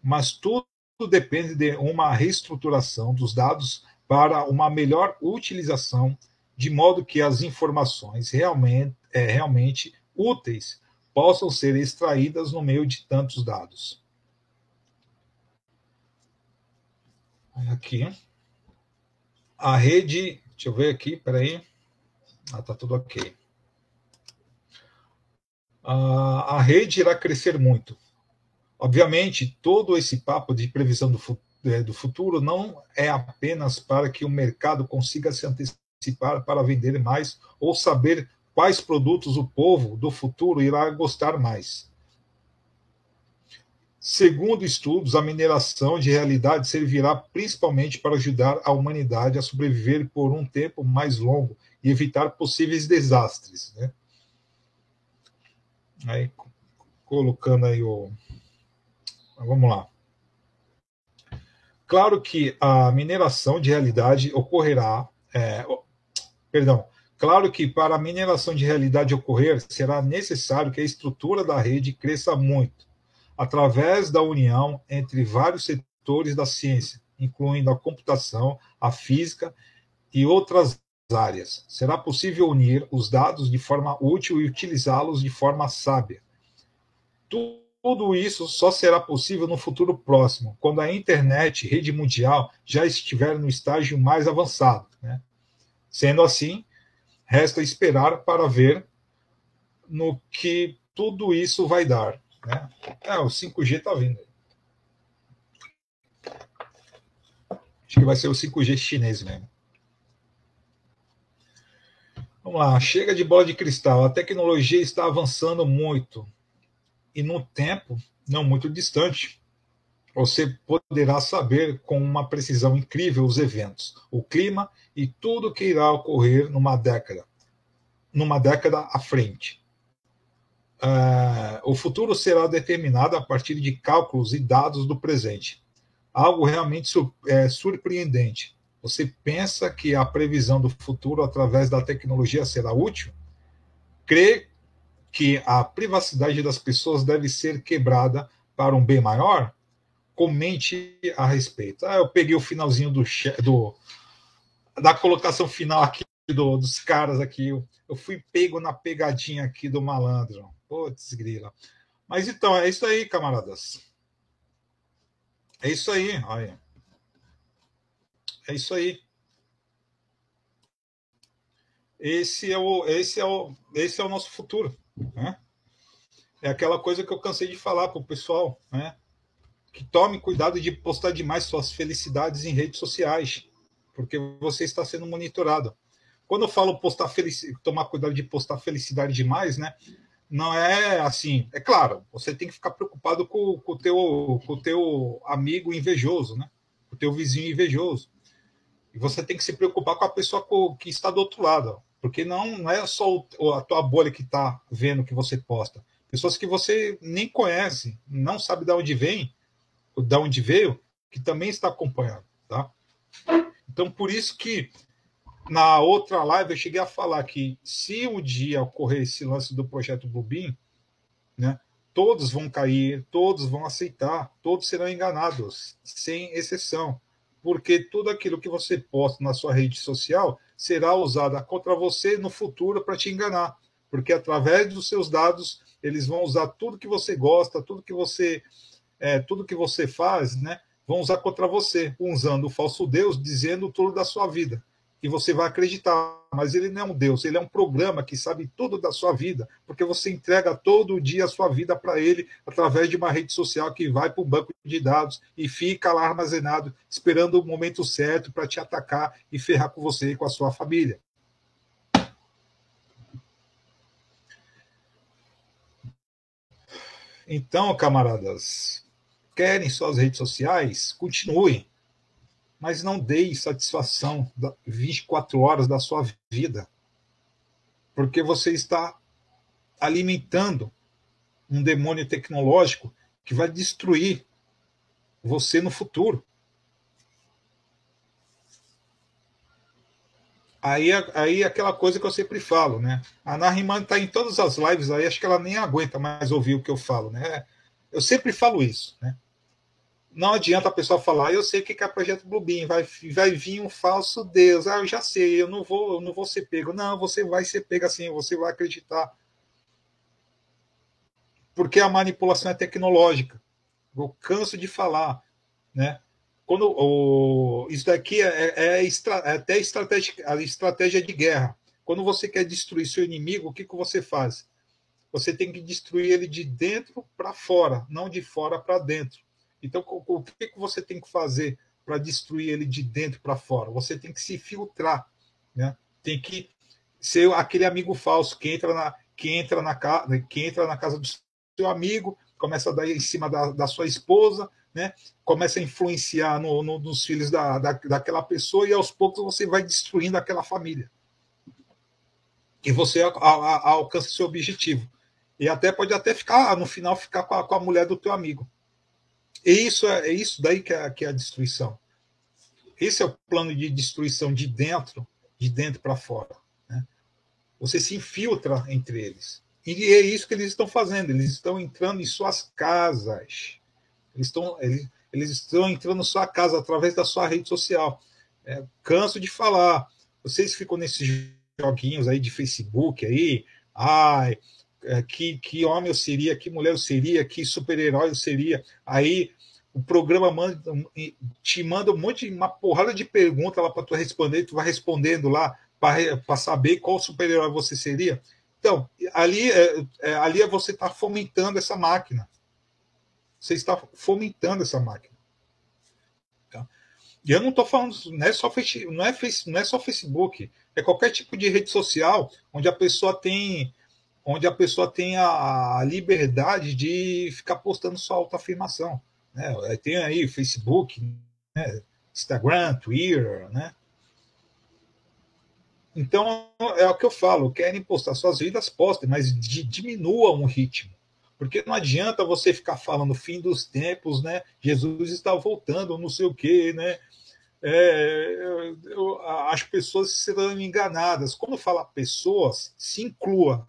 mas tudo tudo depende de uma reestruturação dos dados para uma melhor utilização, de modo que as informações realmente, é, realmente úteis possam ser extraídas no meio de tantos dados. Aqui. a rede, deixa eu ver aqui, peraí. Ah, tá tudo ok. A, a rede irá crescer muito. Obviamente, todo esse papo de previsão do, é, do futuro não é apenas para que o mercado consiga se antecipar para vender mais ou saber quais produtos o povo do futuro irá gostar mais. Segundo estudos, a mineração de realidade servirá principalmente para ajudar a humanidade a sobreviver por um tempo mais longo e evitar possíveis desastres. Né? Aí, colocando aí o. Vamos lá. Claro que a mineração de realidade ocorrerá. É, perdão. Claro que para a mineração de realidade ocorrer, será necessário que a estrutura da rede cresça muito através da união entre vários setores da ciência, incluindo a computação, a física e outras áreas. Será possível unir os dados de forma útil e utilizá-los de forma sábia. Tudo isso só será possível no futuro próximo, quando a internet, rede mundial, já estiver no estágio mais avançado. Né? Sendo assim, resta esperar para ver no que tudo isso vai dar. Né? É, o 5G está vindo. Acho que vai ser o 5G chinês mesmo. Vamos lá, chega de bola de cristal. A tecnologia está avançando muito. E num tempo não muito distante, você poderá saber com uma precisão incrível os eventos, o clima e tudo que irá ocorrer numa década, numa década à frente. Uh, o futuro será determinado a partir de cálculos e dados do presente. Algo realmente é, surpreendente. Você pensa que a previsão do futuro através da tecnologia será útil? Crê que a privacidade das pessoas deve ser quebrada para um bem maior? Comente a respeito. Ah, eu peguei o finalzinho do, do da colocação final aqui do, dos caras aqui. Eu, eu fui pego na pegadinha aqui do malandro. Putz, grila. Mas então, é isso aí, camaradas. É isso aí, olha. É isso aí. Esse é o, esse é o, esse é o nosso futuro, né? É aquela coisa que eu cansei de falar para o pessoal, né? Que tome cuidado de postar demais suas felicidades em redes sociais, porque você está sendo monitorado. Quando eu falo postar felicidade, tomar cuidado de postar felicidade demais, né? não é assim. É claro, você tem que ficar preocupado com, com, o, teu, com o teu amigo invejoso, né? Com o teu vizinho invejoso. E você tem que se preocupar com a pessoa que está do outro lado, porque não, não é só a tua bolha que está vendo que você posta. Pessoas que você nem conhece, não sabe de onde vem, de onde veio, que também está acompanhando, tá? Então, por isso que na outra live eu cheguei a falar que se um dia ocorrer esse lance do projeto Bluebeam, né, todos vão cair, todos vão aceitar, todos serão enganados, sem exceção, porque tudo aquilo que você posta na sua rede social será usado contra você no futuro para te enganar, porque através dos seus dados eles vão usar tudo que você gosta, tudo que você é, tudo que você faz, né, vão usar contra você, usando o falso Deus, dizendo tudo da sua vida e você vai acreditar. Mas ele não é um Deus, ele é um programa que sabe tudo da sua vida, porque você entrega todo dia a sua vida para ele através de uma rede social que vai para um banco de dados e fica lá armazenado, esperando o momento certo para te atacar e ferrar com você e com a sua família. Então, camaradas, querem suas redes sociais? Continuem mas não dê satisfação 24 horas da sua vida, porque você está alimentando um demônio tecnológico que vai destruir você no futuro. Aí, aí aquela coisa que eu sempre falo, né? A Nariman está em todas as lives aí, acho que ela nem aguenta mais ouvir o que eu falo, né? Eu sempre falo isso, né? Não adianta a pessoa falar, eu sei o que é projeto Bluebeam, vai, vai vir um falso Deus, ah, eu já sei, eu não vou, eu não vou ser pego. Não, você vai ser pego assim, você vai acreditar. Porque a manipulação é tecnológica. Eu canso de falar, né? quando o, isso daqui é, é, é, é até estratégia, a estratégia de guerra. Quando você quer destruir seu inimigo, o que, que você faz? Você tem que destruir ele de dentro para fora, não de fora para dentro. Então, o que, você tem que fazer para destruir ele de dentro para fora? Você tem que se filtrar, né? Tem que ser aquele amigo falso que entra na que entra na, que entra na casa do seu amigo, começa a dar em cima da, da sua esposa, né? começa a influenciar no, no, nos filhos da, da, daquela pessoa e aos poucos você vai destruindo aquela família. E você a, a, alcança seu objetivo. E até pode até ficar, no final, ficar com a, com a mulher do teu amigo. E isso é, é isso daí que é, que é a destruição. Esse é o plano de destruição de dentro, de dentro para fora. Né? Você se infiltra entre eles. E é isso que eles estão fazendo. Eles estão entrando em suas casas. Eles estão, eles, eles estão entrando na sua casa através da sua rede social. É, canso de falar. Vocês ficam nesses joguinhos aí de Facebook aí. Ai, que, que homem eu seria, que mulher eu seria, que super-herói eu seria. Aí o programa manda, te manda um monte, uma porrada de perguntas lá para tu responder, tu vai respondendo lá para saber qual super-herói você seria. Então, ali é, é ali é você estar tá fomentando essa máquina. Você está fomentando essa máquina. Tá? E eu não estou falando, não é, só, não, é, não é só Facebook, é qualquer tipo de rede social onde a pessoa tem onde a pessoa tem a liberdade de ficar postando sua autoafirmação. Né? Tem aí Facebook, né? Instagram, Twitter, né? Então, é o que eu falo, querem postar suas vidas, postem, mas diminuam o ritmo. Porque não adianta você ficar falando fim dos tempos, né? Jesus está voltando, não sei o quê, né? É, eu, eu, as pessoas serão enganadas. Quando fala pessoas, se inclua.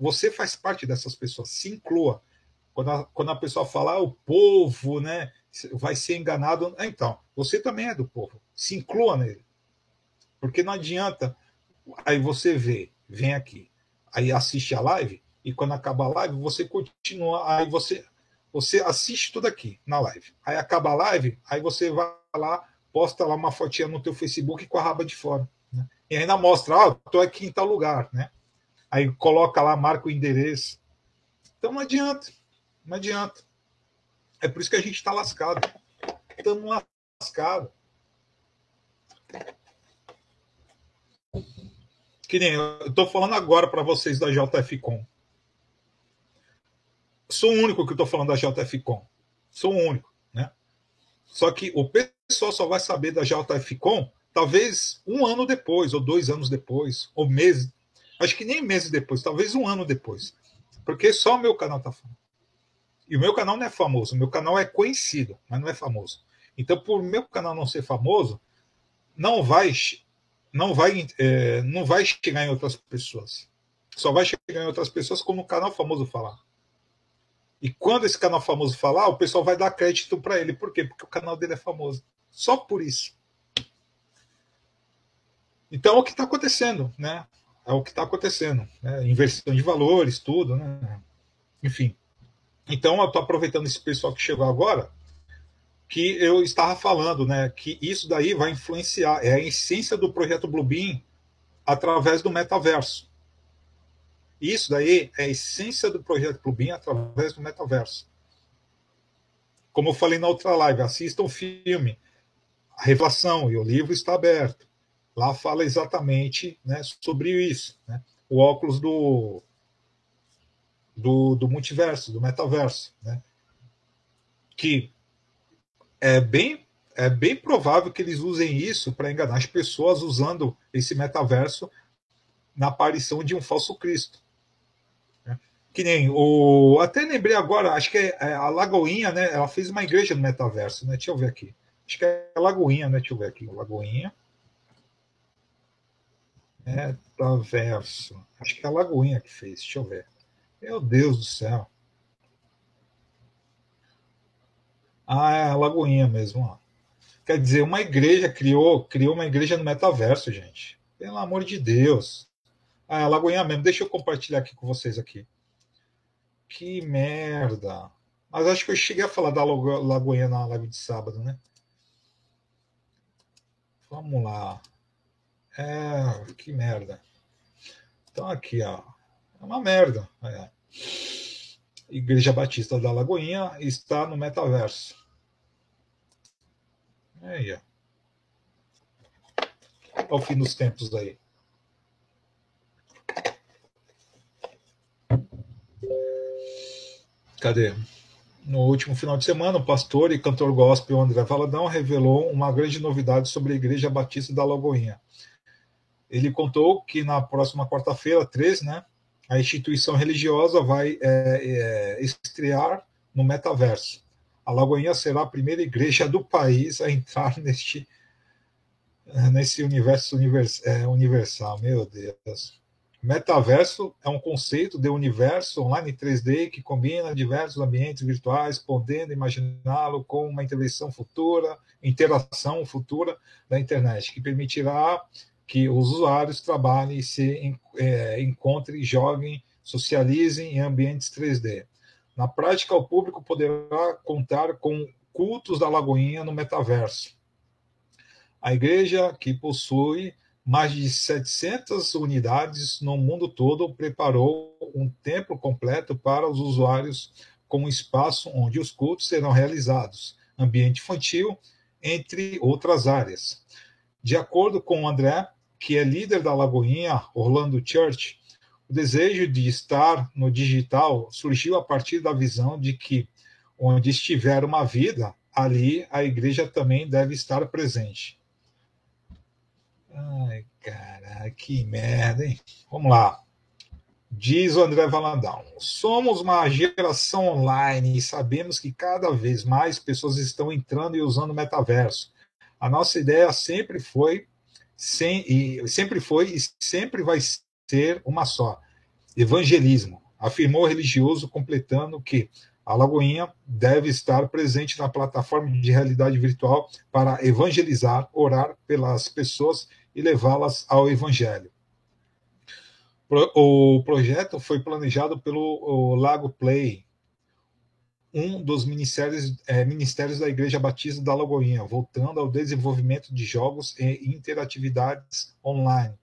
Você faz parte dessas pessoas, se inclua. Quando a, quando a pessoa fala, ah, o povo, né? Vai ser enganado. Então, você também é do povo. Se inclua nele. Porque não adianta. Aí você vê, vem aqui, aí assiste a live, e quando acaba a live, você continua, aí você você assiste tudo aqui na live. Aí acaba a live, aí você vai lá, posta lá uma fotinha no teu Facebook com a raba de fora. Né? E ainda mostra, ah, estou aqui em tal lugar, né? Aí coloca lá, marca o endereço. Então não adianta, não adianta. É por isso que a gente está lascado. Estamos lascados. Que nem eu estou falando agora para vocês da JFCom sou o único que estou falando da JFCom. Sou o único, né? Só que o pessoal só vai saber da JFCom talvez um ano depois, ou dois anos depois, ou meses. Acho que nem meses depois, talvez um ano depois. Porque só o meu canal está falando. E o meu canal não é famoso, o meu canal é conhecido, mas não é famoso. Então, por meu canal não ser famoso, não vai não vai é, não vai chegar em outras pessoas. Só vai chegar em outras pessoas quando o canal famoso falar. E quando esse canal famoso falar, o pessoal vai dar crédito para ele. Por quê? Porque o canal dele é famoso. Só por isso. Então, é o que está acontecendo, né? É o que está acontecendo. Né? Inversão de valores, tudo, né? Enfim. Então, eu estou aproveitando esse pessoal que chegou agora, que eu estava falando, né? Que isso daí vai influenciar. É a essência do projeto Bluebeam através do metaverso. Isso daí é a essência do projeto Clubinho através do metaverso. Como eu falei na outra live, assistam o filme A Revelação e o livro está aberto. Lá fala exatamente né, sobre isso. Né? O óculos do, do, do multiverso, do metaverso. Né? Que é bem, é bem provável que eles usem isso para enganar as pessoas usando esse metaverso na aparição de um falso Cristo. Que nem o. Até lembrei agora, acho que é, é a Lagoinha, né? Ela fez uma igreja no metaverso, né? Deixa eu ver aqui. Acho que é a Lagoinha, né? Deixa eu ver aqui. Lagoinha. Metaverso. Acho que é a Lagoinha que fez. Deixa eu ver. Meu Deus do céu. Ah, é a Lagoinha mesmo. Ó. Quer dizer, uma igreja criou, criou uma igreja no metaverso, gente. Pelo amor de Deus. Ah, é a Lagoinha mesmo. Deixa eu compartilhar aqui com vocês aqui. Que merda. Mas acho que eu cheguei a falar da Lagoinha na live de sábado, né? Vamos lá. É, que merda. Então aqui, ó. É uma merda. É. Igreja Batista da Lagoinha está no metaverso. Aí, ó. Ao fim dos tempos aí. Cadê? No último final de semana, o pastor e cantor gospel André Valadão revelou uma grande novidade sobre a Igreja Batista da Lagoinha. Ele contou que na próxima quarta-feira, 3, né, a instituição religiosa vai é, é, estrear no metaverso. A Lagoinha será a primeira igreja do país a entrar neste nesse universo univers, é, universal. Meu Deus. Metaverso é um conceito de universo online 3D que combina diversos ambientes virtuais, podendo imaginá-lo com uma intervenção futura, interação futura da internet, que permitirá que os usuários trabalhem, se é, encontrem, joguem, socializem em ambientes 3D. Na prática, o público poderá contar com cultos da Lagoinha no metaverso. A igreja, que possui mais de 700 unidades no mundo todo, preparou um templo completo para os usuários, com um espaço onde os cultos serão realizados, ambiente infantil, entre outras áreas. De acordo com o André, que é líder da Lagoinha Orlando Church, o desejo de estar no digital surgiu a partir da visão de que, onde estiver uma vida, ali a igreja também deve estar presente. Ai, cara, que merda, hein? Vamos lá. Diz o André Valandão: somos uma geração online e sabemos que cada vez mais pessoas estão entrando e usando o metaverso. A nossa ideia sempre foi, sem, e sempre foi e sempre vai ser uma só: evangelismo. Afirmou o religioso, completando que a Lagoinha deve estar presente na plataforma de realidade virtual para evangelizar, orar pelas pessoas e levá-las ao Evangelho. O projeto foi planejado pelo Lago Play, um dos ministérios, é, ministérios da Igreja Batista da Lagoinha, voltando ao desenvolvimento de jogos e interatividades online.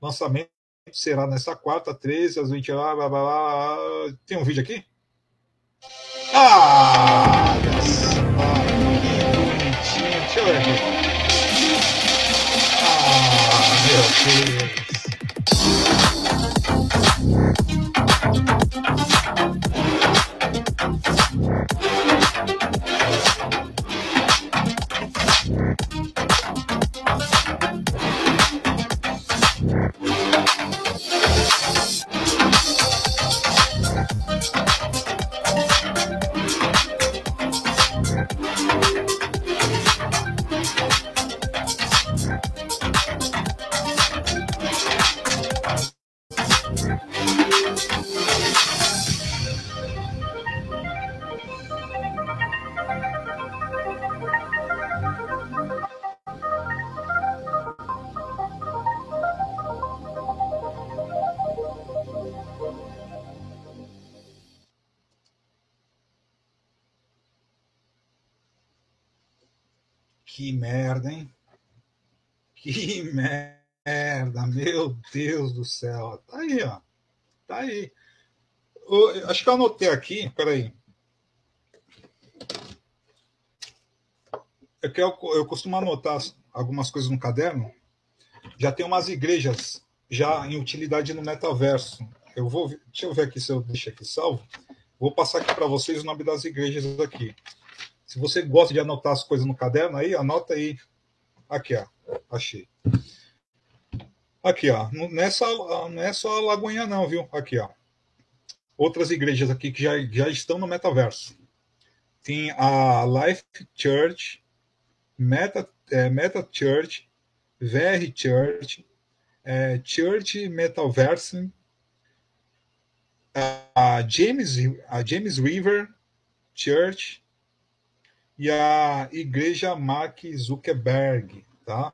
Lançamento será nesta quarta, 13 às 20 horas. Blá, blá, blá. Tem um vídeo aqui? Ah! Deixa eu ver aqui. Que Thank you. Merda, hein? Que merda, meu Deus do céu. Tá aí, ó. Tá aí. Eu, acho que eu anotei aqui, peraí. É que eu, eu costumo anotar algumas coisas no caderno. Já tem umas igrejas já em utilidade no metaverso. Eu vou, deixa eu ver aqui se eu deixo aqui salvo. Vou passar aqui para vocês o nome das igrejas aqui. Se você gosta de anotar as coisas no caderno aí, anota aí. Aqui, ó. Achei. Aqui, ó. Não é não é só a Lagoinha, não, viu? Aqui, ó. Outras igrejas aqui que já, já estão no metaverso. Tem a Life Church, Meta, é, Meta Church, VR Church, é, Church Metaverse, a James, a James River Church, e a Igreja Mark Zuckerberg, tá?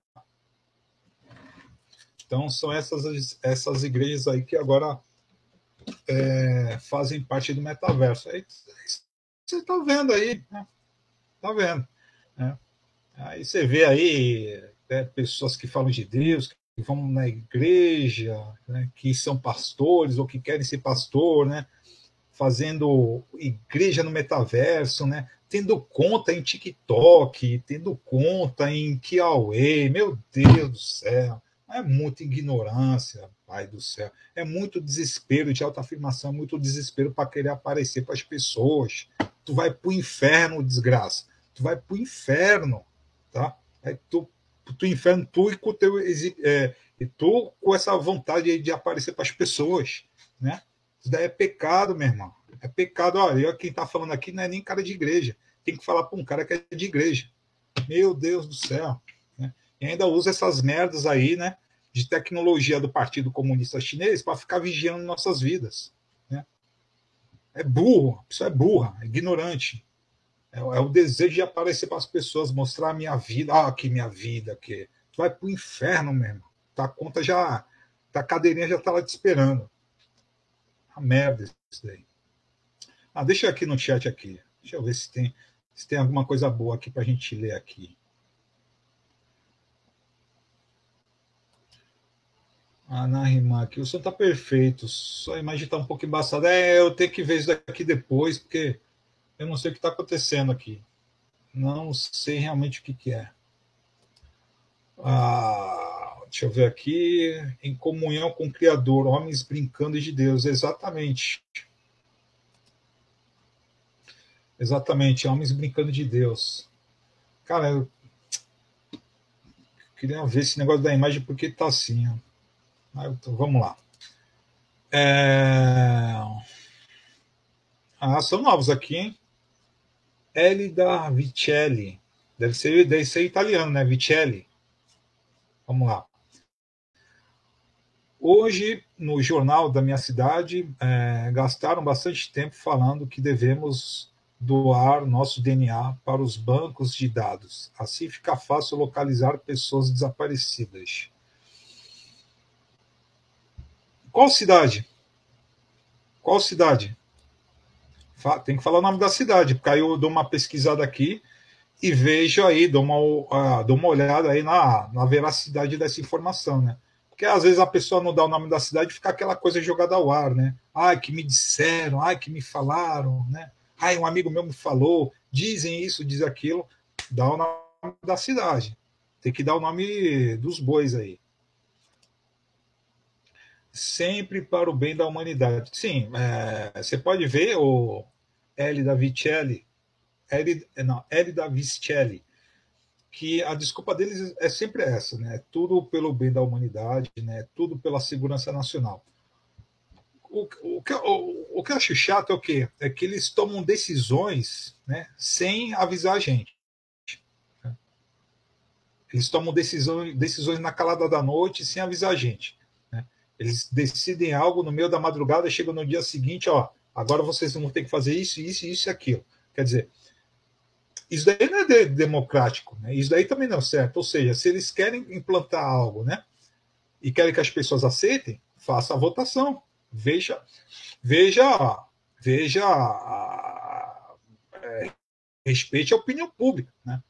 Então são essas, essas igrejas aí que agora é, fazem parte do metaverso. Aí, você está vendo aí, né? Tá vendo. Né? Aí você vê aí né, pessoas que falam de Deus, que vão na igreja, né, que são pastores ou que querem ser pastor, né, fazendo igreja no metaverso, né, tendo conta em TikTok, tendo conta em Kiawe, meu Deus do céu, é muita ignorância, pai do céu, é muito desespero de autoafirmação, é muito desespero para querer aparecer para as pessoas. Tu vai para o inferno, desgraça, tu vai para o inferno, tá? Tu tu inferno, tu e com teu é, e tu com essa vontade de aparecer para as pessoas, né? Isso daí é pecado, meu irmão. É pecado. Olha, eu, quem está falando aqui não é nem cara de igreja. Tem que falar para um cara que é de igreja. Meu Deus do céu. Né? E ainda usa essas merdas aí, né? De tecnologia do Partido Comunista Chinês para ficar vigiando nossas vidas. Né? É burro, pessoa é burra, é ignorante. É, é o desejo de aparecer para as pessoas, mostrar a minha vida. Ah, que minha vida, que. Tu vai pro inferno mesmo. Tá, a conta já. Tá, a cadeirinha já tá lá te esperando. A merda isso daí. Ah, deixa eu aqui no chat aqui. Deixa eu ver se tem, se tem alguma coisa boa aqui para a gente ler aqui. Ana Rimac, o som tá perfeito, só a imagem tá um pouco embaçada. É, eu tenho que ver isso daqui depois, porque eu não sei o que está acontecendo aqui. Não sei realmente o que, que é. Ah, deixa eu ver aqui. Em comunhão com o Criador, homens brincando de Deus. Exatamente. Exatamente, homens brincando de Deus. Cara, eu queria ver esse negócio da imagem porque está assim. Ó. Então, vamos lá. É... Ah, são novos aqui, hein? Elida Vicelli. Deve ser, deve ser italiano, né? Vicelli. Vamos lá. Hoje, no jornal da minha cidade, é, gastaram bastante tempo falando que devemos doar nosso DNA para os bancos de dados. Assim fica fácil localizar pessoas desaparecidas. Qual cidade? Qual cidade? tem que falar o nome da cidade, porque aí eu dou uma pesquisada aqui e vejo aí, dou uma, uh, dou uma olhada aí na, na veracidade dessa informação, né? Porque às vezes a pessoa não dá o nome da cidade e fica aquela coisa jogada ao ar, né? Ai, que me disseram, ai, que me falaram, né? Ai, um amigo meu me falou, dizem isso, diz aquilo. Dá o nome da cidade. Tem que dar o nome dos bois aí sempre para o bem da humanidade. Sim, é, você pode ver o L da Vicelli, L, não, L da Vicelli, que a desculpa deles é sempre essa, né? Tudo pelo bem da humanidade, né? Tudo pela segurança nacional. O, o, que, o, o que eu acho chato é o quê? É que eles tomam decisões né, sem avisar a gente. Né? Eles tomam decisões, decisões na calada da noite sem avisar a gente. Eles decidem algo no meio da madrugada, chegam no dia seguinte, ó, agora vocês vão ter que fazer isso, isso, isso e aquilo. Quer dizer, isso daí não é de, democrático, né? Isso daí também não é certo. Ou seja, se eles querem implantar algo, né, e querem que as pessoas aceitem, faça a votação. Veja, veja, veja, é, respeite a opinião pública, né?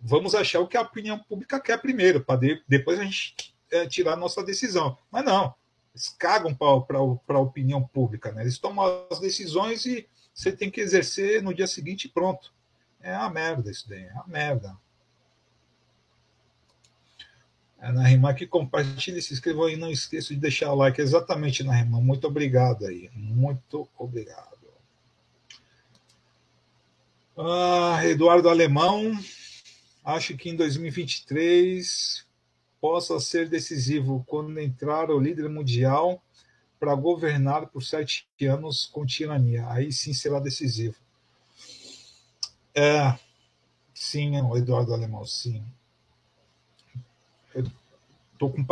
Vamos achar o que a opinião pública quer primeiro, para de, depois a gente é, tirar a nossa decisão. Mas não, eles cagam para a opinião pública. Né? Eles tomam as decisões e você tem que exercer no dia seguinte pronto. É uma merda isso daí, é uma merda. Na que compartilhe, se inscreva aí, não esqueça de deixar o like. Exatamente, na Rima. Muito obrigado aí. Muito obrigado. Ah, Eduardo Alemão, acho que em 2023 possa ser decisivo quando entrar o líder mundial para governar por sete anos com tirania. Aí sim será decisivo. É, sim, Eduardo Alemão, sim. Estou com,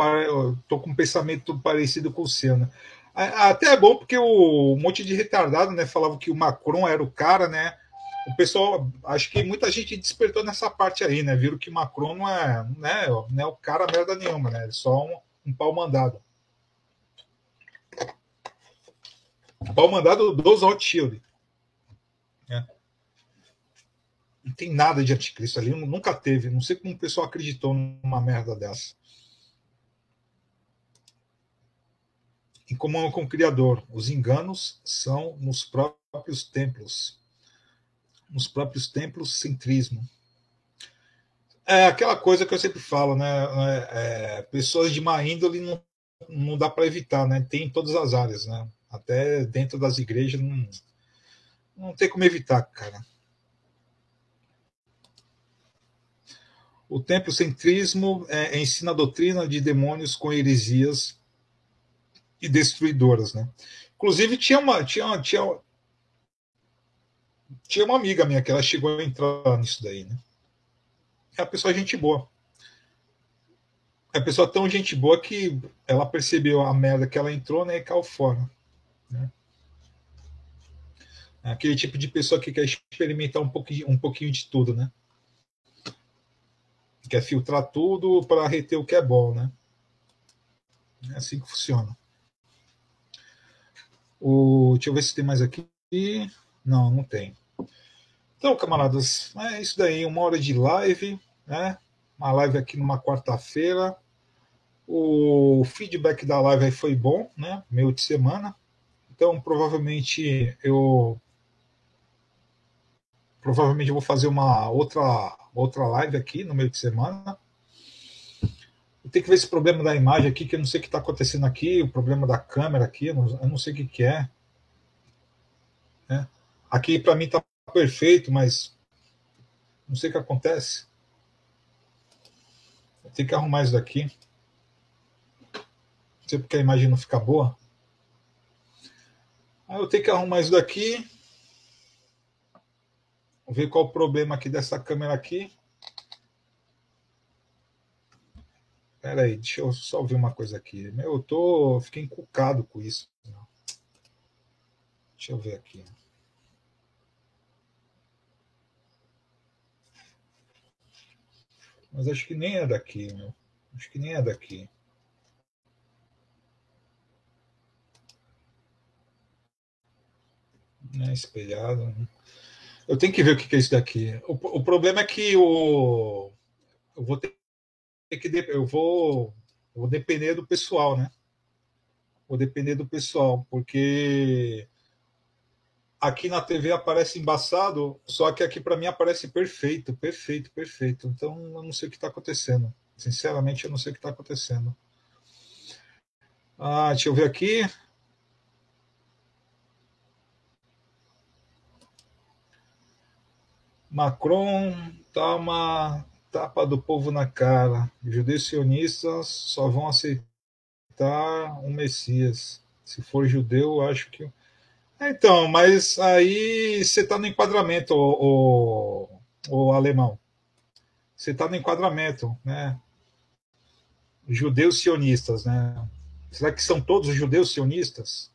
tô com um pensamento parecido com o seu, né? Até é bom porque o um monte de retardado, né, falava que o Macron era o cara, né? o pessoal, acho que muita gente despertou nessa parte aí, né? Viram que Macron não é, né, não é o cara merda nenhuma, né? É só um, um pau mandado. Pau mandado dos Rothschild. Né? Não tem nada de anticristo ali, nunca teve. Não sei como o pessoal acreditou numa merda dessa. Em comum com o Criador, os enganos são nos próprios templos. Nos próprios templos, centrismo. É aquela coisa que eu sempre falo, né? É, é, pessoas de má índole não, não dá para evitar, né? Tem em todas as áreas, né? Até dentro das igrejas não, não tem como evitar, cara. O templocentrismo é, ensina a doutrina de demônios com heresias e destruidoras, né? Inclusive tinha uma tinha tinha tinha uma amiga minha que ela chegou a entrar nisso daí, né? É a pessoa gente boa. É a pessoa tão gente boa que ela percebeu a merda que ela entrou, né, e caiu fora, né? É aquele tipo de pessoa que quer experimentar um pouquinho, um pouquinho de tudo, né? quer filtrar tudo para reter o que é bom, né? É assim que funciona. O, deixa eu ver se tem mais aqui. Não, não tem. Então, camaradas, é isso daí. Uma hora de live, né? Uma live aqui numa quarta-feira. O feedback da live foi bom, né? Meio de semana. Então, provavelmente eu provavelmente eu vou fazer uma outra outra live aqui no meio de semana. Tenho que ver esse problema da imagem aqui, que eu não sei o que está acontecendo aqui, o problema da câmera aqui, eu não, eu não sei o que, que é. é. Aqui para mim está perfeito, mas não sei o que acontece. Tenho que arrumar isso daqui. Não sei porque a imagem não fica boa. Aí eu tenho que arrumar isso daqui. Vamos ver qual o problema aqui dessa câmera aqui. Espera aí, deixa eu só ver uma coisa aqui. Meu, eu tô, fiquei encucado com isso. Deixa eu ver aqui. Mas acho que nem é daqui, meu. Acho que nem é daqui. Não é espelhado. Eu tenho que ver o que é isso daqui. O, o problema é que o, eu vou ter que eu vou, eu vou depender do pessoal, né? Vou depender do pessoal, porque aqui na TV aparece embaçado, só que aqui para mim aparece perfeito, perfeito, perfeito. Então eu não sei o que está acontecendo. Sinceramente, eu não sei o que está acontecendo. Ah, deixa eu ver aqui. Macron tá uma tapa do povo na cara. Judeus sionistas só vão aceitar um Messias. Se for judeu, acho que. É, então, mas aí você está no enquadramento, o, o, o alemão. Você está no enquadramento, né? Judeus sionistas, né? Será que são todos os judeus sionistas?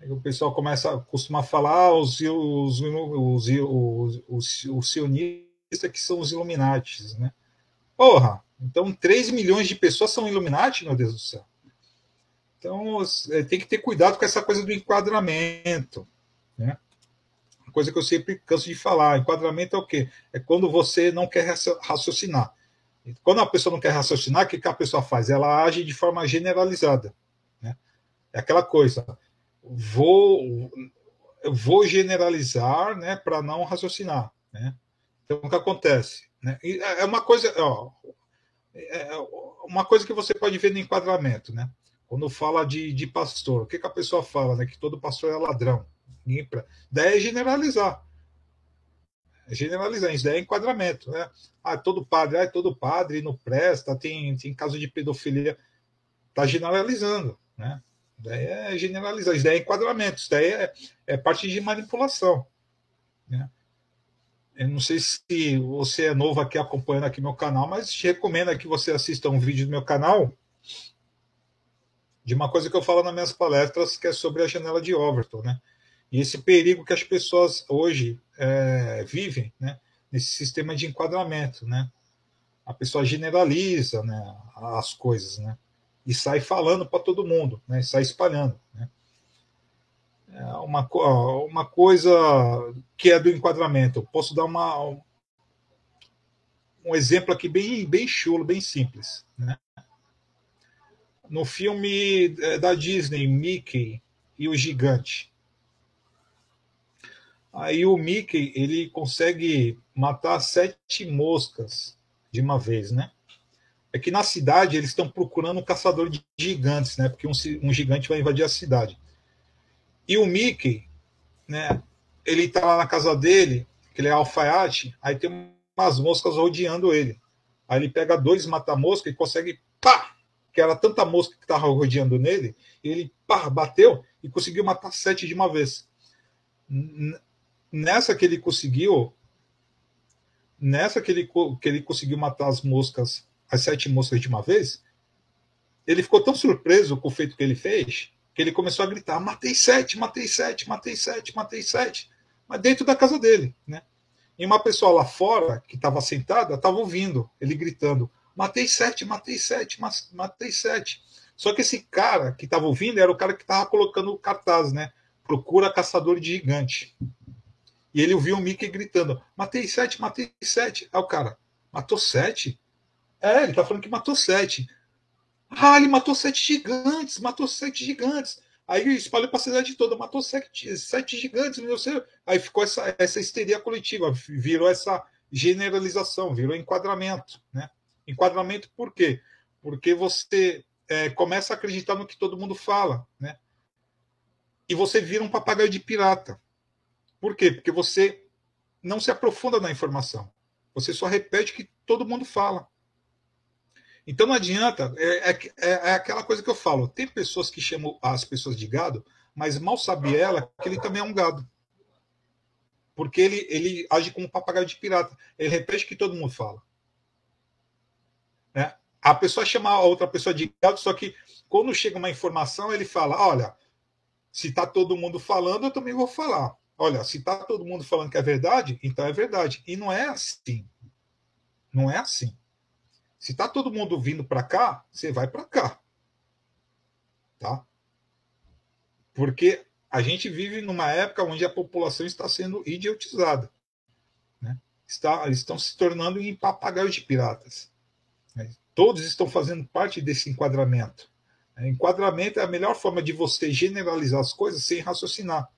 Aí o pessoal começa a costuma falar os, os, os, os, os, os sionistas que são os Illuminatis, né? Porra, então 3 milhões de pessoas são Illuminati, meu Deus do céu. Então é, tem que ter cuidado com essa coisa do enquadramento, né? Coisa que eu sempre canso de falar, enquadramento é o quê? É quando você não quer raciocinar. Quando a pessoa não quer raciocinar, o que, que a pessoa faz? Ela age de forma generalizada. Né? É aquela coisa vou vou generalizar, né, para não raciocinar, né? Então o que acontece, né? É, é uma coisa, ó, é uma coisa que você pode ver no enquadramento, né? Quando fala de, de pastor, o que, que a pessoa fala, né? Que todo pastor é ladrão. Pra... Daí é generalizar. É generalizar, isso daí é enquadramento, né? Ah, todo padre, ah, todo padre não presta, tem, tem caso de pedofilia. Está generalizando, né? Daí é generalizar, isso daí é enquadramento, isso daí é, é parte de manipulação. Né? Eu não sei se você é novo aqui acompanhando aqui meu canal, mas te recomendo que você assista um vídeo do meu canal de uma coisa que eu falo nas minhas palestras, que é sobre a janela de Overton, né? E esse perigo que as pessoas hoje é, vivem, né? Nesse sistema de enquadramento, né? A pessoa generaliza, né? As coisas, né? e sai falando para todo mundo, né? sai espalhando. Né? É uma, uma coisa que é do enquadramento. Posso dar uma, um exemplo aqui bem, bem chulo, bem simples. Né? No filme é, da Disney, Mickey e o Gigante. Aí o Mickey ele consegue matar sete moscas de uma vez, né? É que na cidade eles estão procurando um caçador de gigantes, né? Porque um, um gigante vai invadir a cidade. E o Mickey, né? Ele tá lá na casa dele, que ele é alfaiate, aí tem umas moscas rodeando ele. Aí ele pega dois mata-mosca e consegue, pá! Que era tanta mosca que estava rodeando nele, ele pá, bateu e conseguiu matar sete de uma vez. Nessa que ele conseguiu, nessa que ele, que ele conseguiu matar as moscas as sete moscas de uma vez, ele ficou tão surpreso com o feito que ele fez, que ele começou a gritar: matei sete, matei sete, matei sete, matei sete. Mas dentro da casa dele, né? E uma pessoa lá fora, que estava sentada, estava ouvindo ele gritando: matei sete, matei sete, matei sete. Só que esse cara que estava ouvindo era o cara que estava colocando o cartaz, né? Procura caçador de gigante. E ele ouviu o Mickey gritando: matei sete, matei sete. Aí o cara, matou sete? É, ele tá falando que matou sete. Ah, ele matou sete gigantes, matou sete gigantes. Aí espalhou para a cidade toda, matou sete, sete gigantes, meu Deus. Aí ficou essa, essa histeria coletiva, virou essa generalização, virou enquadramento. Né? Enquadramento por quê? Porque você é, começa a acreditar no que todo mundo fala. Né? E você vira um papagaio de pirata. Por quê? Porque você não se aprofunda na informação. Você só repete o que todo mundo fala. Então não adianta, é, é, é, é, aquela coisa que eu falo. Tem pessoas que chamam as pessoas de gado, mas mal sabe ela que ele também é um gado. Porque ele, ele age como um papagaio de pirata. Ele repete o que todo mundo fala. Né? A pessoa chama a outra pessoa de gado, só que quando chega uma informação, ele fala: olha, se está todo mundo falando, eu também vou falar. Olha, se está todo mundo falando que é verdade, então é verdade. E não é assim. Não é assim. Se tá todo mundo vindo para cá, você vai para cá. Tá? Porque a gente vive numa época onde a população está sendo idiotizada. Né? Está, eles estão se tornando em papagaios de piratas. Né? Todos estão fazendo parte desse enquadramento. Né? Enquadramento é a melhor forma de você generalizar as coisas sem raciocinar.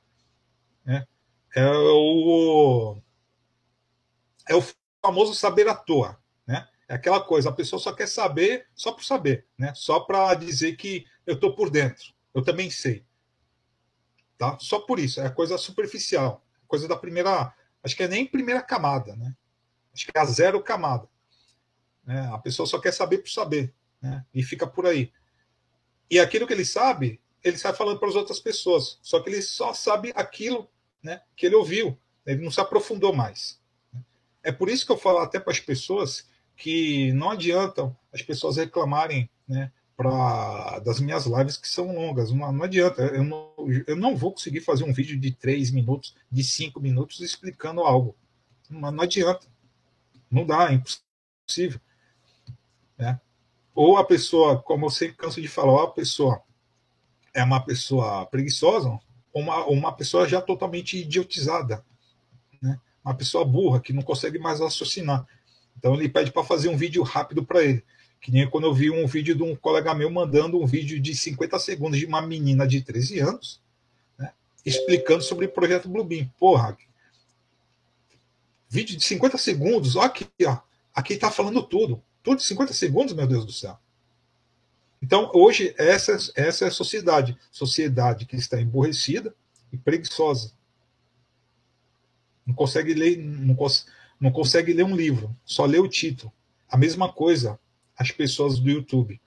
Né? É, o, é o famoso saber à toa. É aquela coisa, a pessoa só quer saber só por saber, né? Só para dizer que eu estou por dentro, eu também sei. Tá? Só por isso, é coisa superficial, coisa da primeira, acho que é nem primeira camada, né? Acho que é a zero camada. Né? A pessoa só quer saber por saber, né? E fica por aí. E aquilo que ele sabe, ele sai falando para as outras pessoas. Só que ele só sabe aquilo, né? Que ele ouviu. Ele não se aprofundou mais. É por isso que eu falo até para as pessoas que não adiantam as pessoas reclamarem né, pra, das minhas lives que são longas. Não, não adianta, eu não, eu não vou conseguir fazer um vídeo de três minutos, de cinco minutos explicando algo. Não, não adianta. Não dá, é impossível. Né? Ou a pessoa, como eu sempre canso de falar, a pessoa é uma pessoa preguiçosa, uma, uma pessoa já totalmente idiotizada. Né? Uma pessoa burra que não consegue mais raciocinar. Então ele pede para fazer um vídeo rápido para ele. Que nem quando eu vi um vídeo de um colega meu mandando um vídeo de 50 segundos de uma menina de 13 anos, né, explicando sobre o projeto Bluebeam. Porra, vídeo de 50 segundos, ó aqui, ó. Aqui está falando tudo. Tudo de 50 segundos, meu Deus do céu. Então, hoje, essa, essa é a sociedade. Sociedade que está emborrecida e preguiçosa. Não consegue ler, não, consegue não consegue ler um livro, só lê o título. A mesma coisa as pessoas do YouTube.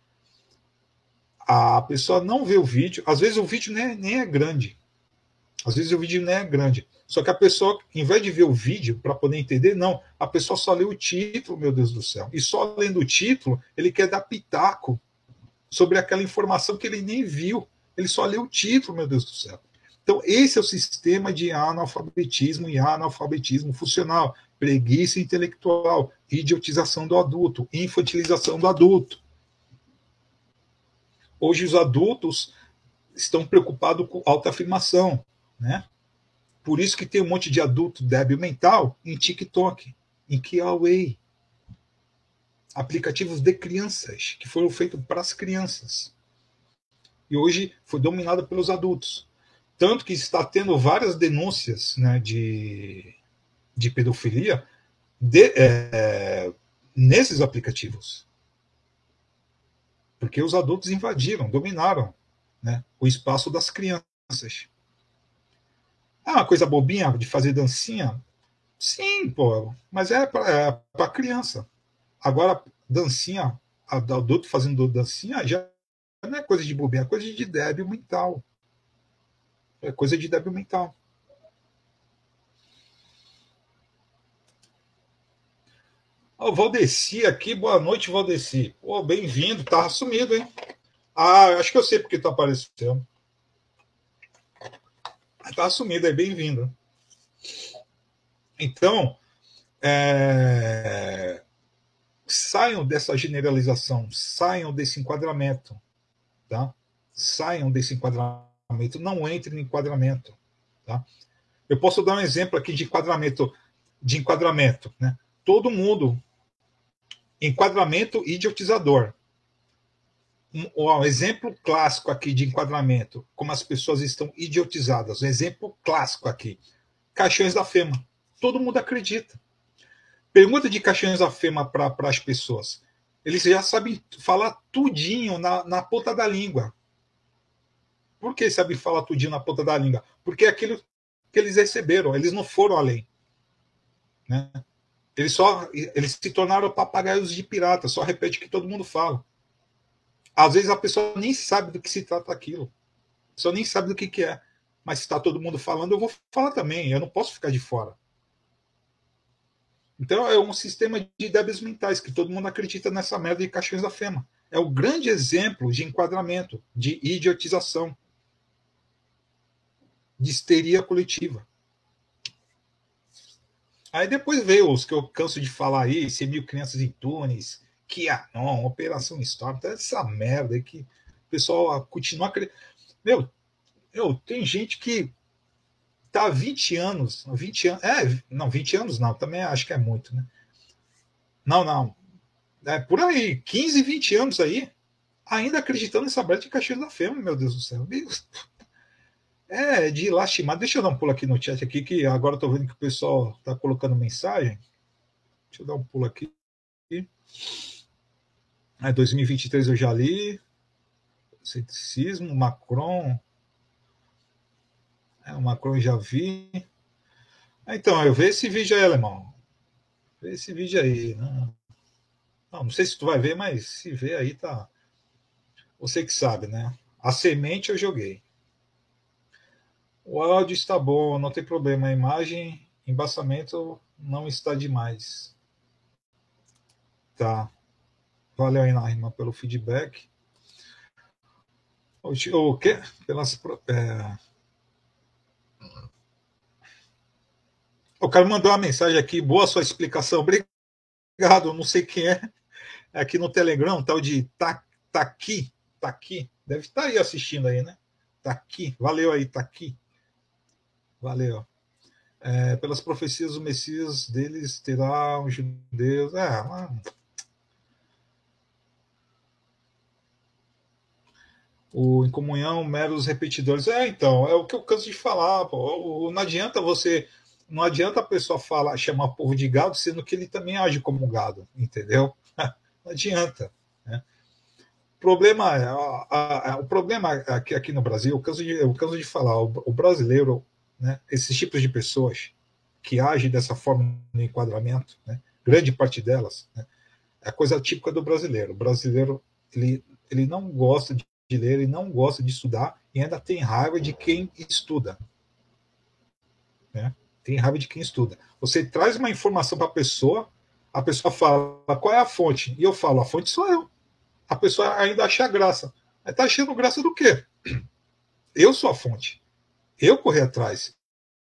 A pessoa não vê o vídeo, às vezes o vídeo nem é, nem é grande. Às vezes o vídeo nem é grande. Só que a pessoa, em vez de ver o vídeo para poder entender, não, a pessoa só lê o título, meu Deus do céu. E só lendo o título, ele quer dar pitaco sobre aquela informação que ele nem viu. Ele só lê o título, meu Deus do céu. Então, esse é o sistema de analfabetismo e analfabetismo funcional preguiça intelectual, idiotização do adulto, infantilização do adulto. Hoje os adultos estão preocupados com autoafirmação. né? Por isso que tem um monte de adulto débil mental em TikTok, em Kiaway. Aplicativos de crianças, que foram feitos para as crianças. E hoje foi dominado pelos adultos. Tanto que está tendo várias denúncias né, de, de pedofilia de, é, nesses aplicativos. Porque os adultos invadiram, dominaram né, o espaço das crianças. É uma coisa bobinha de fazer dancinha? Sim, pô, mas é para é criança. Agora, dancinha, adulto fazendo dancinha já não é coisa de bobinha, é coisa de débil mental. É coisa de débil mental. O Valdeci aqui, boa noite, Valdeci. Pô, bem-vindo, tá sumido, hein? Ah, acho que eu sei porque tá aparecendo. Tá sumido aí, bem-vindo. Então, é... saiam dessa generalização, saiam desse enquadramento, tá? Saiam desse enquadramento, não entrem no enquadramento, tá? Eu posso dar um exemplo aqui de enquadramento, de enquadramento, né? Todo mundo enquadramento idiotizador um, um, exemplo clássico aqui de enquadramento, como as pessoas estão idiotizadas. Um exemplo clássico aqui: caixões da FEMA. Todo mundo acredita. Pergunta de caixões da FEMA para as pessoas. Eles já sabem falar tudinho na, na ponta da língua. Por que sabem falar tudinho na ponta da língua? Porque é aquilo que eles receberam, eles não foram além. Né? Eles só eles se tornaram papagaios de pirata, só repete o que todo mundo fala. Às vezes a pessoa nem sabe do que se trata aquilo. A pessoa nem sabe do que, que é. Mas se está todo mundo falando, eu vou falar também. Eu não posso ficar de fora. Então é um sistema de débeis mentais que todo mundo acredita nessa merda de caixões da FEMA. É o grande exemplo de enquadramento, de idiotização, de histeria coletiva. Aí depois veio os que eu canso de falar aí, 100 mil crianças em túneis, que Anon, Operação Storm, tá essa merda que o pessoal continua acreditando. Meu, meu, tem gente que tá há 20 anos, 20 anos, é, não, 20 anos não, também acho que é muito, né? Não, não. É por aí, 15, 20 anos aí, ainda acreditando nessa breta de Caxias da Fêmea, meu Deus do céu. É de lastimar. Deixa eu dar um pulo aqui no chat aqui, que agora tô vendo que o pessoal tá colocando mensagem. Deixa eu dar um pulo aqui. É, 2023 eu já li. Ceticismo, Macron. É, o Macron eu já vi. Então, eu vejo esse vídeo aí, alemão. Vê esse vídeo aí. Né? Não, não sei se tu vai ver, mas se vê aí, tá. Você que sabe, né? A semente eu joguei. O áudio está bom, não tem problema. A imagem, embaçamento não está demais. Tá. Valeu aí, Naima, pelo feedback. O, quê? Pelas, é... O cara mandou uma mensagem aqui. Boa sua explicação. Obrigado. Não sei quem é. é aqui no Telegram, tal de tá, tá aqui. Tá aqui. Deve estar aí assistindo aí, né? Tá aqui. Valeu aí, tá aqui. Valeu. É, pelas profecias, o Messias deles terá um judeu. É, uma o em comunhão meros repetidores. É, então, é o que eu canso de falar. Pô. Não adianta você. Não adianta a pessoa falar, chamar o povo de gado, sendo que ele também age como gado, entendeu? Não adianta. Né? O problema, a, a, a, o problema aqui, aqui no Brasil, eu canso de, eu canso de falar, o, o brasileiro, né, esses tipos de pessoas que agem dessa forma no enquadramento, né, grande parte delas, né, é a coisa típica do brasileiro. O brasileiro ele, ele não gosta de ler e não gosta de estudar e ainda tem raiva de quem estuda. Né? Tem raiva de quem estuda. Você traz uma informação para a pessoa, a pessoa fala qual é a fonte? E eu falo, a fonte sou eu. A pessoa ainda acha graça. Está achando graça do quê? Eu sou a fonte. Eu corri atrás.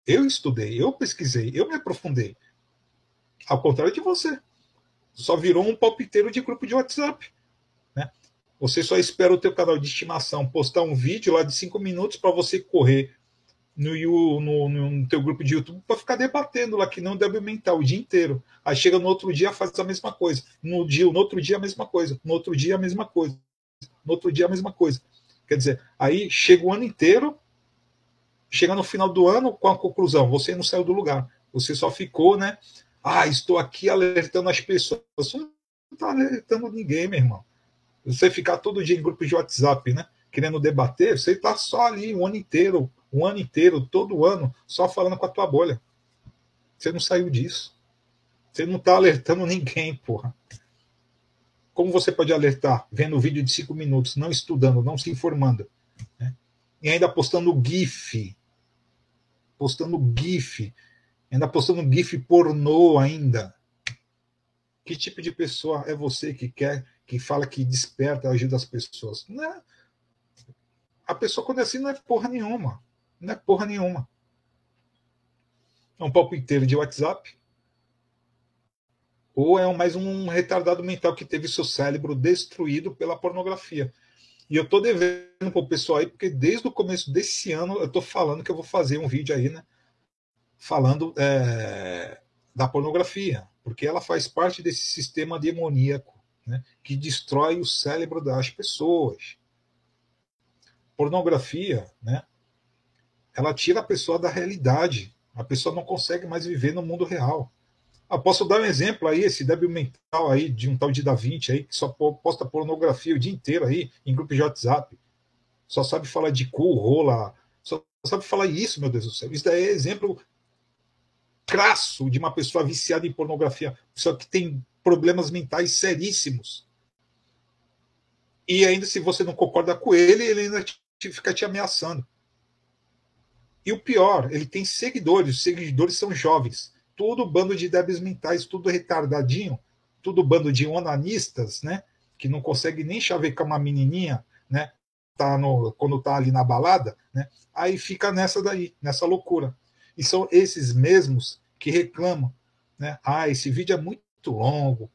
Eu estudei, eu pesquisei, eu me aprofundei. Ao contrário de você. Só virou um palpiteiro de grupo de WhatsApp. Você só espera o teu canal de estimação postar um vídeo lá de cinco minutos para você correr no, no, no teu grupo de YouTube para ficar debatendo lá que não deve aumentar o dia inteiro. Aí chega no outro dia faz a mesma coisa. No dia, no outro dia a mesma coisa. No outro dia a mesma coisa. No outro dia a mesma coisa. Quer dizer, aí chega o ano inteiro, chega no final do ano com a conclusão, você não saiu do lugar. Você só ficou, né? Ah, estou aqui alertando as pessoas. Você não está alertando ninguém, meu irmão. Você ficar todo dia em grupos de WhatsApp, né? Querendo debater, você está só ali o ano inteiro um ano inteiro, todo ano, só falando com a tua bolha. Você não saiu disso. Você não está alertando ninguém, porra. Como você pode alertar? Vendo vídeo de cinco minutos, não estudando, não se informando. Né? E ainda postando GIF. Postando GIF. Ainda postando GIF pornô ainda. Que tipo de pessoa é você que quer, que fala que desperta, ajuda as pessoas? Não é. A pessoa, quando é assim, não é porra nenhuma. Não é porra nenhuma. É um palco inteiro de WhatsApp. Ou é mais um retardado mental que teve seu cérebro destruído pela pornografia. E eu tô devendo pro pessoal aí, porque desde o começo desse ano eu tô falando que eu vou fazer um vídeo aí, né? Falando é, da pornografia. Porque ela faz parte desse sistema demoníaco, né? Que destrói o cérebro das pessoas. Pornografia, né? ela tira a pessoa da realidade. A pessoa não consegue mais viver no mundo real. Ah, posso dar um exemplo aí, esse débil mental aí de um tal de Da Vinci aí, que só posta pornografia o dia inteiro aí em grupo de WhatsApp. Só sabe falar de cu, rola, só sabe falar isso, meu Deus do céu. Isso daí é exemplo crasso de uma pessoa viciada em pornografia, pessoa que tem problemas mentais seríssimos. E ainda se você não concorda com ele, ele ainda te, fica te ameaçando. E o pior, ele tem seguidores, os seguidores são jovens, tudo bando de débeis mentais, tudo retardadinho, tudo bando de onanistas, né? Que não consegue nem chavecar uma menininha, né? Tá no, quando tá ali na balada, né? Aí fica nessa daí, nessa loucura. E são esses mesmos que reclamam, né? Ah, esse vídeo é muito longo,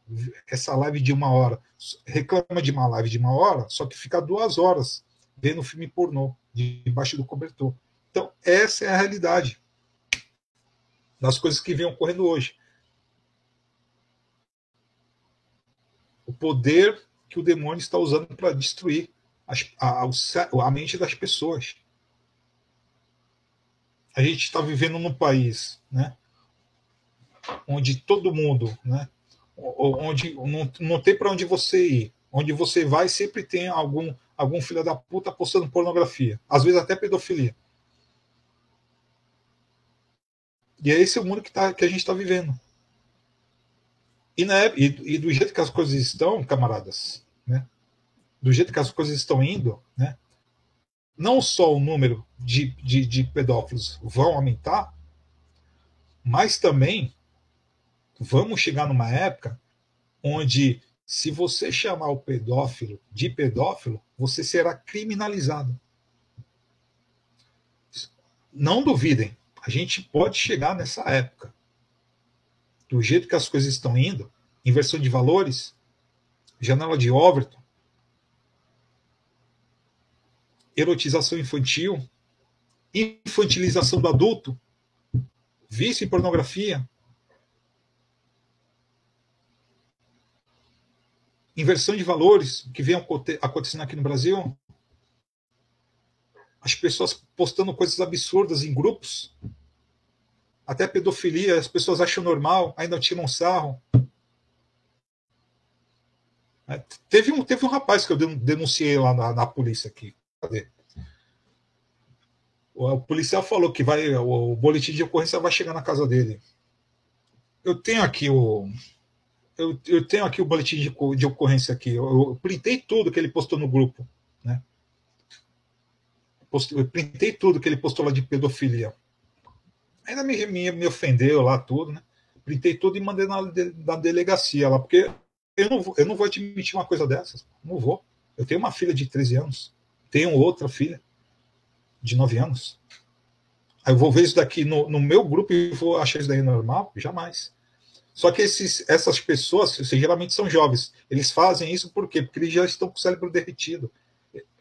essa live de uma hora. Reclama de uma live de uma hora, só que fica duas horas vendo filme pornô debaixo do cobertor. Então, essa é a realidade das coisas que vêm ocorrendo hoje. O poder que o demônio está usando para destruir a, a, a mente das pessoas. A gente está vivendo num país né, onde todo mundo, né, onde não, não tem para onde você ir. Onde você vai, sempre tem algum, algum filho da puta postando pornografia. Às vezes até pedofilia. E é esse o mundo que, tá, que a gente está vivendo. E, na, e, e, do jeito que as coisas estão, camaradas, né? do jeito que as coisas estão indo, né? não só o número de, de, de pedófilos vão aumentar, mas também vamos chegar numa época onde, se você chamar o pedófilo de pedófilo, você será criminalizado. Não duvidem, a gente pode chegar nessa época. Do jeito que as coisas estão indo, inversão de valores, janela de Overton, erotização infantil, infantilização do adulto, vício em pornografia, inversão de valores que vem acontecendo aqui no Brasil, as pessoas postando coisas absurdas em grupos, até pedofilia, as pessoas acham normal, ainda tiram um sarro. É, teve um, teve um rapaz que eu denunciei lá na, na polícia aqui. Cadê? O, policial falou que vai, o, o boletim de ocorrência vai chegar na casa dele. Eu tenho aqui o, eu, eu, tenho aqui o boletim de, de ocorrência aqui. Eu, eu, printei tudo que ele postou no grupo, Postei, eu printei tudo que ele postou lá de pedofilia. Ainda me, me, me ofendeu lá tudo, né? Printei tudo e mandei na, na delegacia lá, porque eu não, eu não vou admitir uma coisa dessas. Não vou. Eu tenho uma filha de 13 anos. Tenho outra filha de 9 anos. Aí eu vou ver isso daqui no, no meu grupo e vou achar isso daí normal? Jamais. Só que esses, essas pessoas, geralmente são jovens, eles fazem isso por quê? Porque eles já estão com o cérebro derretido.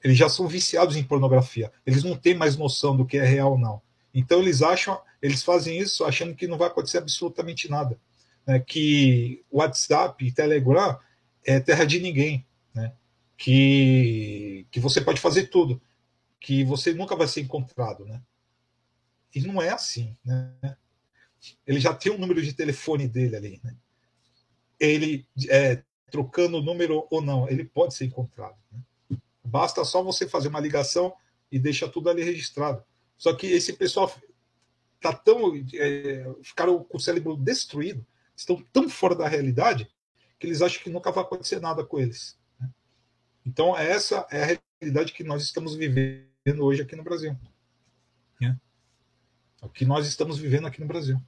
Eles já são viciados em pornografia. Eles não têm mais noção do que é real ou não. Então eles acham, eles fazem isso achando que não vai acontecer absolutamente nada, né? que WhatsApp e Telegram é terra de ninguém, né? que que você pode fazer tudo, que você nunca vai ser encontrado, né? E não é assim, né? Ele já tem o um número de telefone dele ali, né? Ele é, trocando o número ou não, ele pode ser encontrado. Né? Basta só você fazer uma ligação e deixa tudo ali registrado. Só que esse pessoal tá tão é, ficaram com o cérebro destruído, estão tão fora da realidade que eles acham que nunca vai acontecer nada com eles. Né? Então essa é a realidade que nós estamos vivendo hoje aqui no Brasil. Né? O que nós estamos vivendo aqui no Brasil.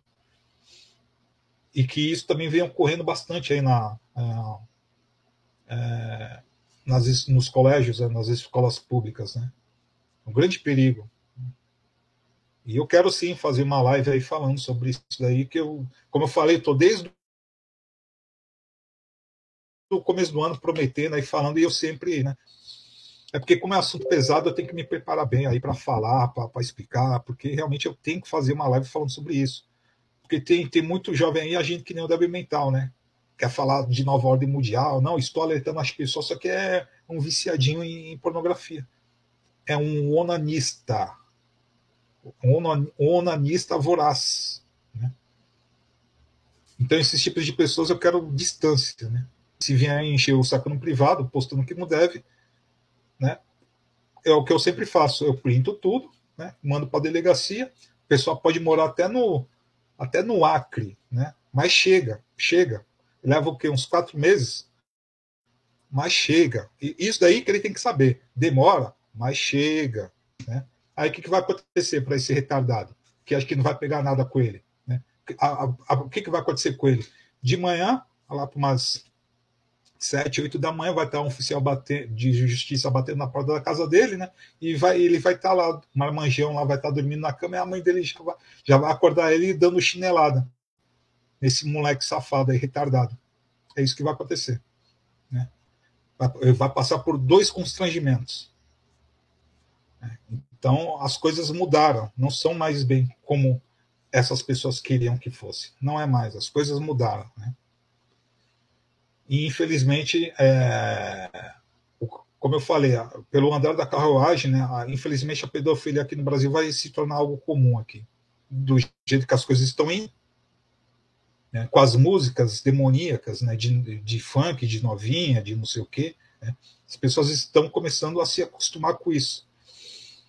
E que isso também vem ocorrendo bastante aí na, é, é, nas, nos colégios, né, nas escolas públicas. Né? Um grande perigo. E eu quero sim fazer uma live aí falando sobre isso daí, que eu, como eu falei, estou desde o começo do ano prometendo aí falando, e eu sempre, né? É porque, como é assunto pesado, eu tenho que me preparar bem aí para falar, para explicar, porque realmente eu tenho que fazer uma live falando sobre isso. Porque tem, tem muito jovem aí, a gente que nem o débil mental, né? Quer falar de nova ordem mundial, não, estou alertando as pessoas, só que é um viciadinho em, pornografia. É um onanista. Um onanista voraz. Né? Então, esses tipos de pessoas eu quero distância, né? Se vier encher o saco no privado, postando que não deve, né? É o que eu sempre faço, eu printo tudo, né? Mando para a delegacia. O pessoal pode morar até no até no Acre, né? Mas chega, chega. Leva o quê? Uns quatro meses. Mas chega. E isso daí que ele tem que saber. Demora, mas chega. Né? Aí o que, que vai acontecer para esse retardado? Que acho que não vai pegar nada com ele. Né? A, a, a, o que, que vai acontecer com ele? De manhã, lá para umas sete, oito da manhã, vai estar um oficial bater, de justiça batendo na porta da casa dele, né? E vai, ele vai estar lá, um marmanjão lá vai estar dormindo na cama e a mãe dele já vai, já vai acordar ele dando chinelada nesse moleque safado aí, retardado. É isso que vai acontecer. Né? Vai, vai passar por dois constrangimentos. Então, as coisas mudaram, não são mais bem como essas pessoas queriam que fosse. Não é mais, as coisas mudaram. Né? E, infelizmente, é, como eu falei, pelo andar da carruagem, né, infelizmente a pedofilia aqui no Brasil vai se tornar algo comum aqui, do jeito que as coisas estão indo, né, com as músicas demoníacas, né, de, de funk, de novinha, de não sei o quê, né, as pessoas estão começando a se acostumar com isso.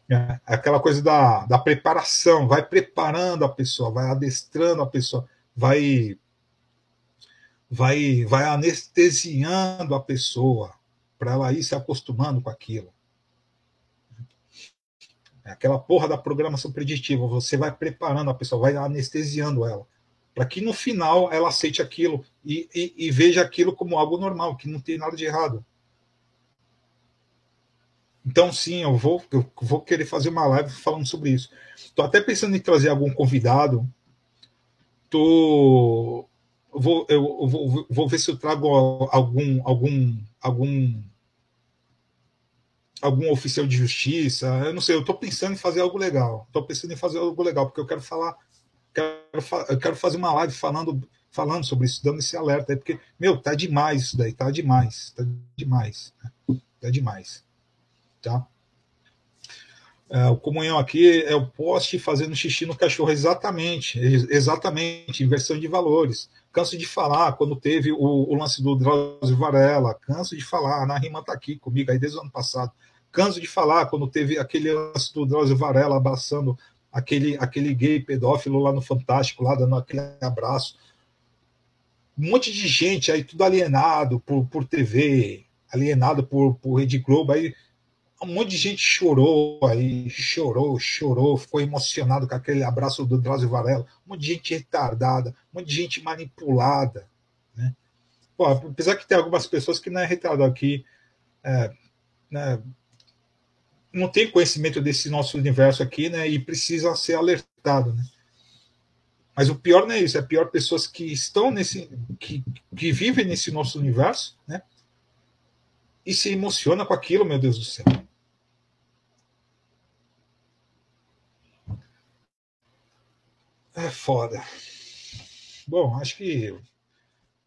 É, aquela coisa da, da preparação, vai preparando a pessoa, vai adestrando a pessoa, vai vai, vai anestesiando a pessoa para ela ir se acostumando com aquilo. É aquela porra da programação preditiva, você vai preparando a pessoa, vai anestesiando ela, para que no final ela aceite aquilo e, e, e, veja aquilo como algo normal, que não tem nada de errado. Então, sim, eu vou, eu vou querer fazer uma live falando sobre isso. Estou até pensando em trazer algum convidado. Tô, vou, eu vou, vou ver se eu trago algum algum algum algum oficial de justiça. Eu não sei, eu estou pensando em fazer algo legal. Estou pensando em fazer algo legal, porque eu quero falar, quero, eu quero fazer uma live falando, falando sobre isso, dando esse alerta aí, porque, meu, tá demais isso daí, tá demais, tá demais, né? tá demais. Tá? É, o comunhão aqui é o poste fazendo xixi no cachorro, exatamente, exatamente, inversão de valores. Canso de falar quando teve o, o lance do Drauzio Varela, canso de falar, na rima está aqui comigo aí desde o ano passado. Canso de falar quando teve aquele lance do Drauzio Varela abraçando aquele, aquele gay pedófilo lá no Fantástico, lá dando aquele abraço. Um monte de gente aí, tudo alienado por, por TV, alienado por, por Rede Globo, aí um monte de gente chorou aí, chorou, chorou, ficou emocionado com aquele abraço do Drauzio Varela, um monte de gente retardada, um monte de gente manipulada. Né? Pô, apesar que tem algumas pessoas que não é retardado aqui, é, né, não tem conhecimento desse nosso universo aqui, né, e precisa ser alertado, né? Mas o pior não é isso, é pior pessoas que estão nesse, que, que vivem nesse nosso universo, né, e se emociona com aquilo, meu Deus do céu. É foda. Bom, acho que.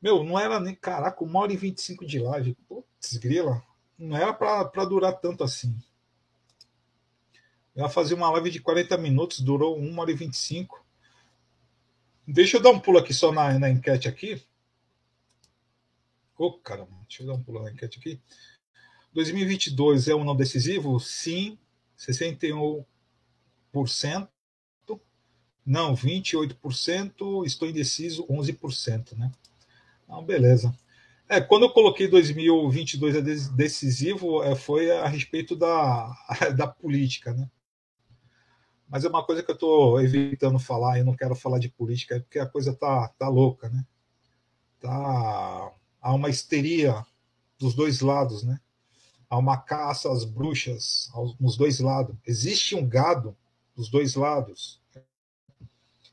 Meu, não era nem. Caraca, uma hora e 25 de live. Putz, grila. Não era para durar tanto assim. Eu ia fazer uma live de 40 minutos, durou 1 hora e 25. Deixa eu dar um pulo aqui só na, na enquete aqui. Ô, oh, caramba, deixa eu dar um pulo na enquete aqui. 2022 é um não decisivo? Sim, 61%. Não, 28%. Estou indeciso, 11%, né? Então, beleza. É, quando eu coloquei 2022 é decisivo, é, foi a respeito da, da política, né? Mas é uma coisa que eu estou evitando falar, eu não quero falar de política, porque a coisa tá, tá louca, né? Tá, há uma histeria dos dois lados, né? Há uma caça às bruxas nos dois lados. Existe um gado dos dois lados.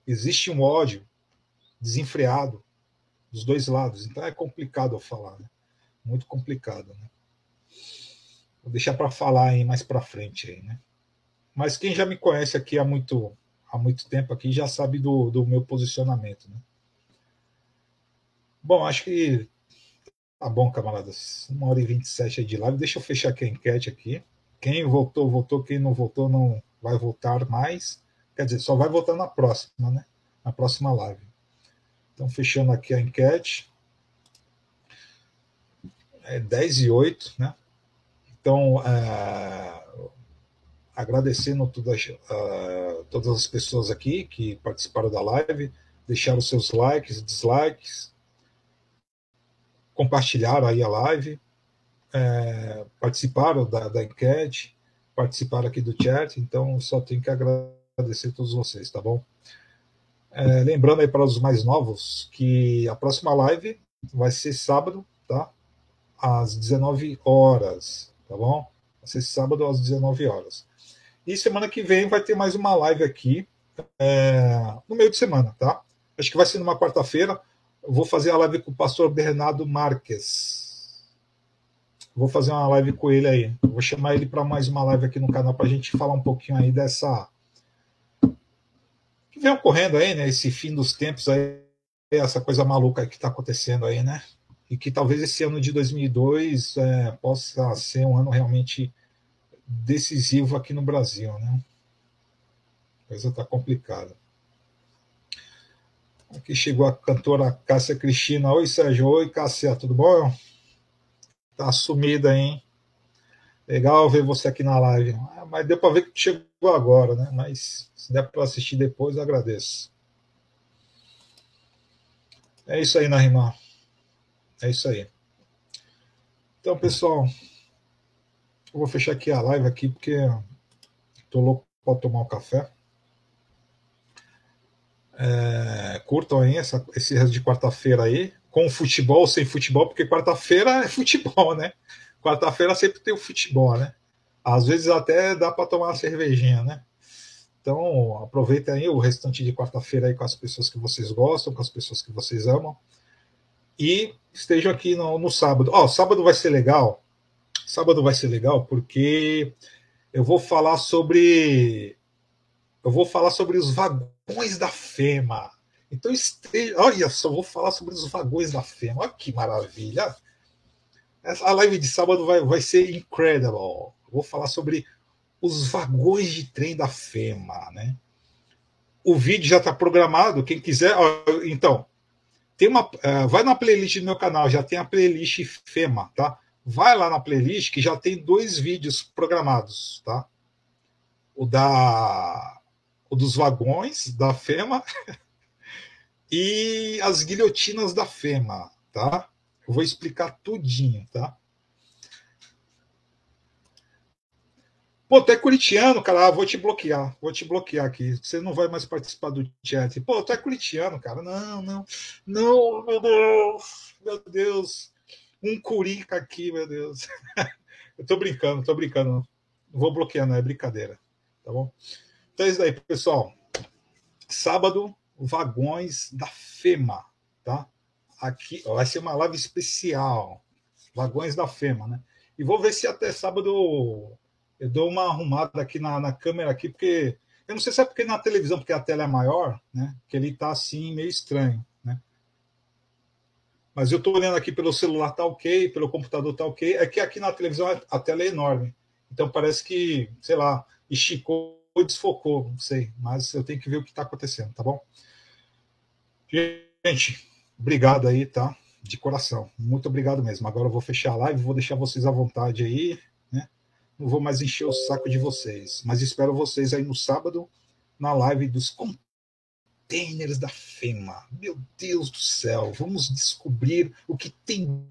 Existe um ódio desenfreado dos dois lados. Então é complicado eu falar, né? Muito complicado, né? Vou deixar para falar aí mais para frente aí, né? Mas quem já me conhece aqui há muito, há muito tempo aqui já sabe do, do meu posicionamento. Né? Bom, acho que tá bom, camaradas. Uma hora e 27 de live. Deixa eu fechar aqui a enquete aqui. Quem voltou, voltou. Quem não voltou, não vai voltar mais. Quer dizer, só vai voltar na próxima, né? Na próxima live. Então, fechando aqui a enquete. É 10 e 8, né? Então, é, agradecendo todas, uh, todas as pessoas aqui que participaram da live, deixaram seus likes, dislikes, compartilharam aí a live, é, participaram da, da enquete, participaram aqui do chat, então só tenho que agradecer a todos vocês, tá bom? É, lembrando aí para os mais novos que a próxima live vai ser sábado, tá? Às 19 horas, tá bom? Vai ser sábado às 19 horas. E semana que vem vai ter mais uma live aqui, é, no meio de semana, tá? Acho que vai ser numa quarta-feira. Vou fazer a live com o pastor Bernardo Marques. Vou fazer uma live com ele aí. Vou chamar ele para mais uma live aqui no canal para a gente falar um pouquinho aí dessa. que vem ocorrendo aí, né? Esse fim dos tempos aí, essa coisa maluca que está acontecendo aí, né? E que talvez esse ano de 2002 é, possa ser um ano realmente decisivo aqui no Brasil, né? A coisa está complicada. Aqui chegou a cantora Cássia Cristina. Oi, Sérgio. Oi, Cássia, tudo bom? Tá sumida, hein? Legal ver você aqui na live. Ah, mas deu para ver que chegou agora, né? Mas se der para assistir depois, agradeço. É isso aí, Narimar. É isso aí. Então, pessoal, eu vou fechar aqui a live aqui porque estou louco para tomar um café. É, curtam aí essa, esse resto de quarta-feira aí, com futebol, sem futebol, porque quarta-feira é futebol, né? Quarta-feira sempre tem o futebol, né? Às vezes até dá para tomar uma cervejinha, né? Então, aproveitem aí o restante de quarta-feira aí com as pessoas que vocês gostam, com as pessoas que vocês amam. E estejam aqui no, no sábado. Ó, oh, sábado vai ser legal. Sábado vai ser legal porque eu vou falar sobre eu vou falar sobre os vagões da FEMA. Então esteja, olha só, vou falar sobre os vagões da FEMA. Olha que maravilha. A live de sábado vai, vai ser incredible. Vou falar sobre os vagões de trem da FEMA, né? O vídeo já está programado. Quem quiser, então tem uma, uh, vai na playlist do meu canal. Já tem a playlist FEMA, tá? Vai lá na playlist que já tem dois vídeos programados, tá? O da o dos vagões da FEMA e as guilhotinas da FEMA, tá? Eu vou explicar tudinho, tá? Pô, tu é curitiano, cara, ah, vou te bloquear, vou te bloquear aqui. Você não vai mais participar do chat. Pô, tu é curitiano, cara. Não, não, não, meu Deus, meu Deus um curica aqui, meu Deus. Eu tô brincando, tô brincando. Não vou bloquear, não é brincadeira. Tá bom? Então é isso aí, pessoal. Sábado, vagões da FEMA, tá? Aqui vai ser uma live especial. Vagões da FEMA, né? E vou ver se até sábado eu dou uma arrumada aqui na, na câmera aqui, porque Eu não sei se é porque na televisão, porque a tela é maior, né? Que ele está assim, meio estranho? Mas eu estou olhando aqui pelo celular, tá ok, pelo computador tá ok. É que aqui na televisão a tela é enorme. Então parece que, sei lá, esticou ou desfocou, não sei. Mas eu tenho que ver o que está acontecendo, tá bom? Gente, obrigado aí, tá? De coração. Muito obrigado mesmo. Agora eu vou fechar a live, vou deixar vocês à vontade aí, né? Não vou mais encher o saco de vocês. Mas espero vocês aí no sábado, na live dos containers da FEMA. Meu Deus do céu, vamos descobrir o que tem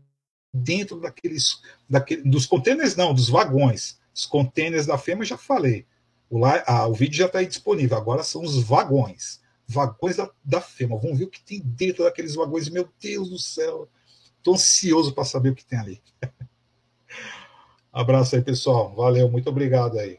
dentro daqueles, daqueles dos containers, não, dos vagões. Os containers da FEMA já falei. O, lá, ah, o vídeo já está aí disponível. Agora são os vagões. Vagões da, da FEMA. Vamos ver o que tem dentro daqueles vagões. Meu Deus do céu. Estou ansioso para saber o que tem ali. Abraço aí, pessoal. Valeu, muito obrigado aí.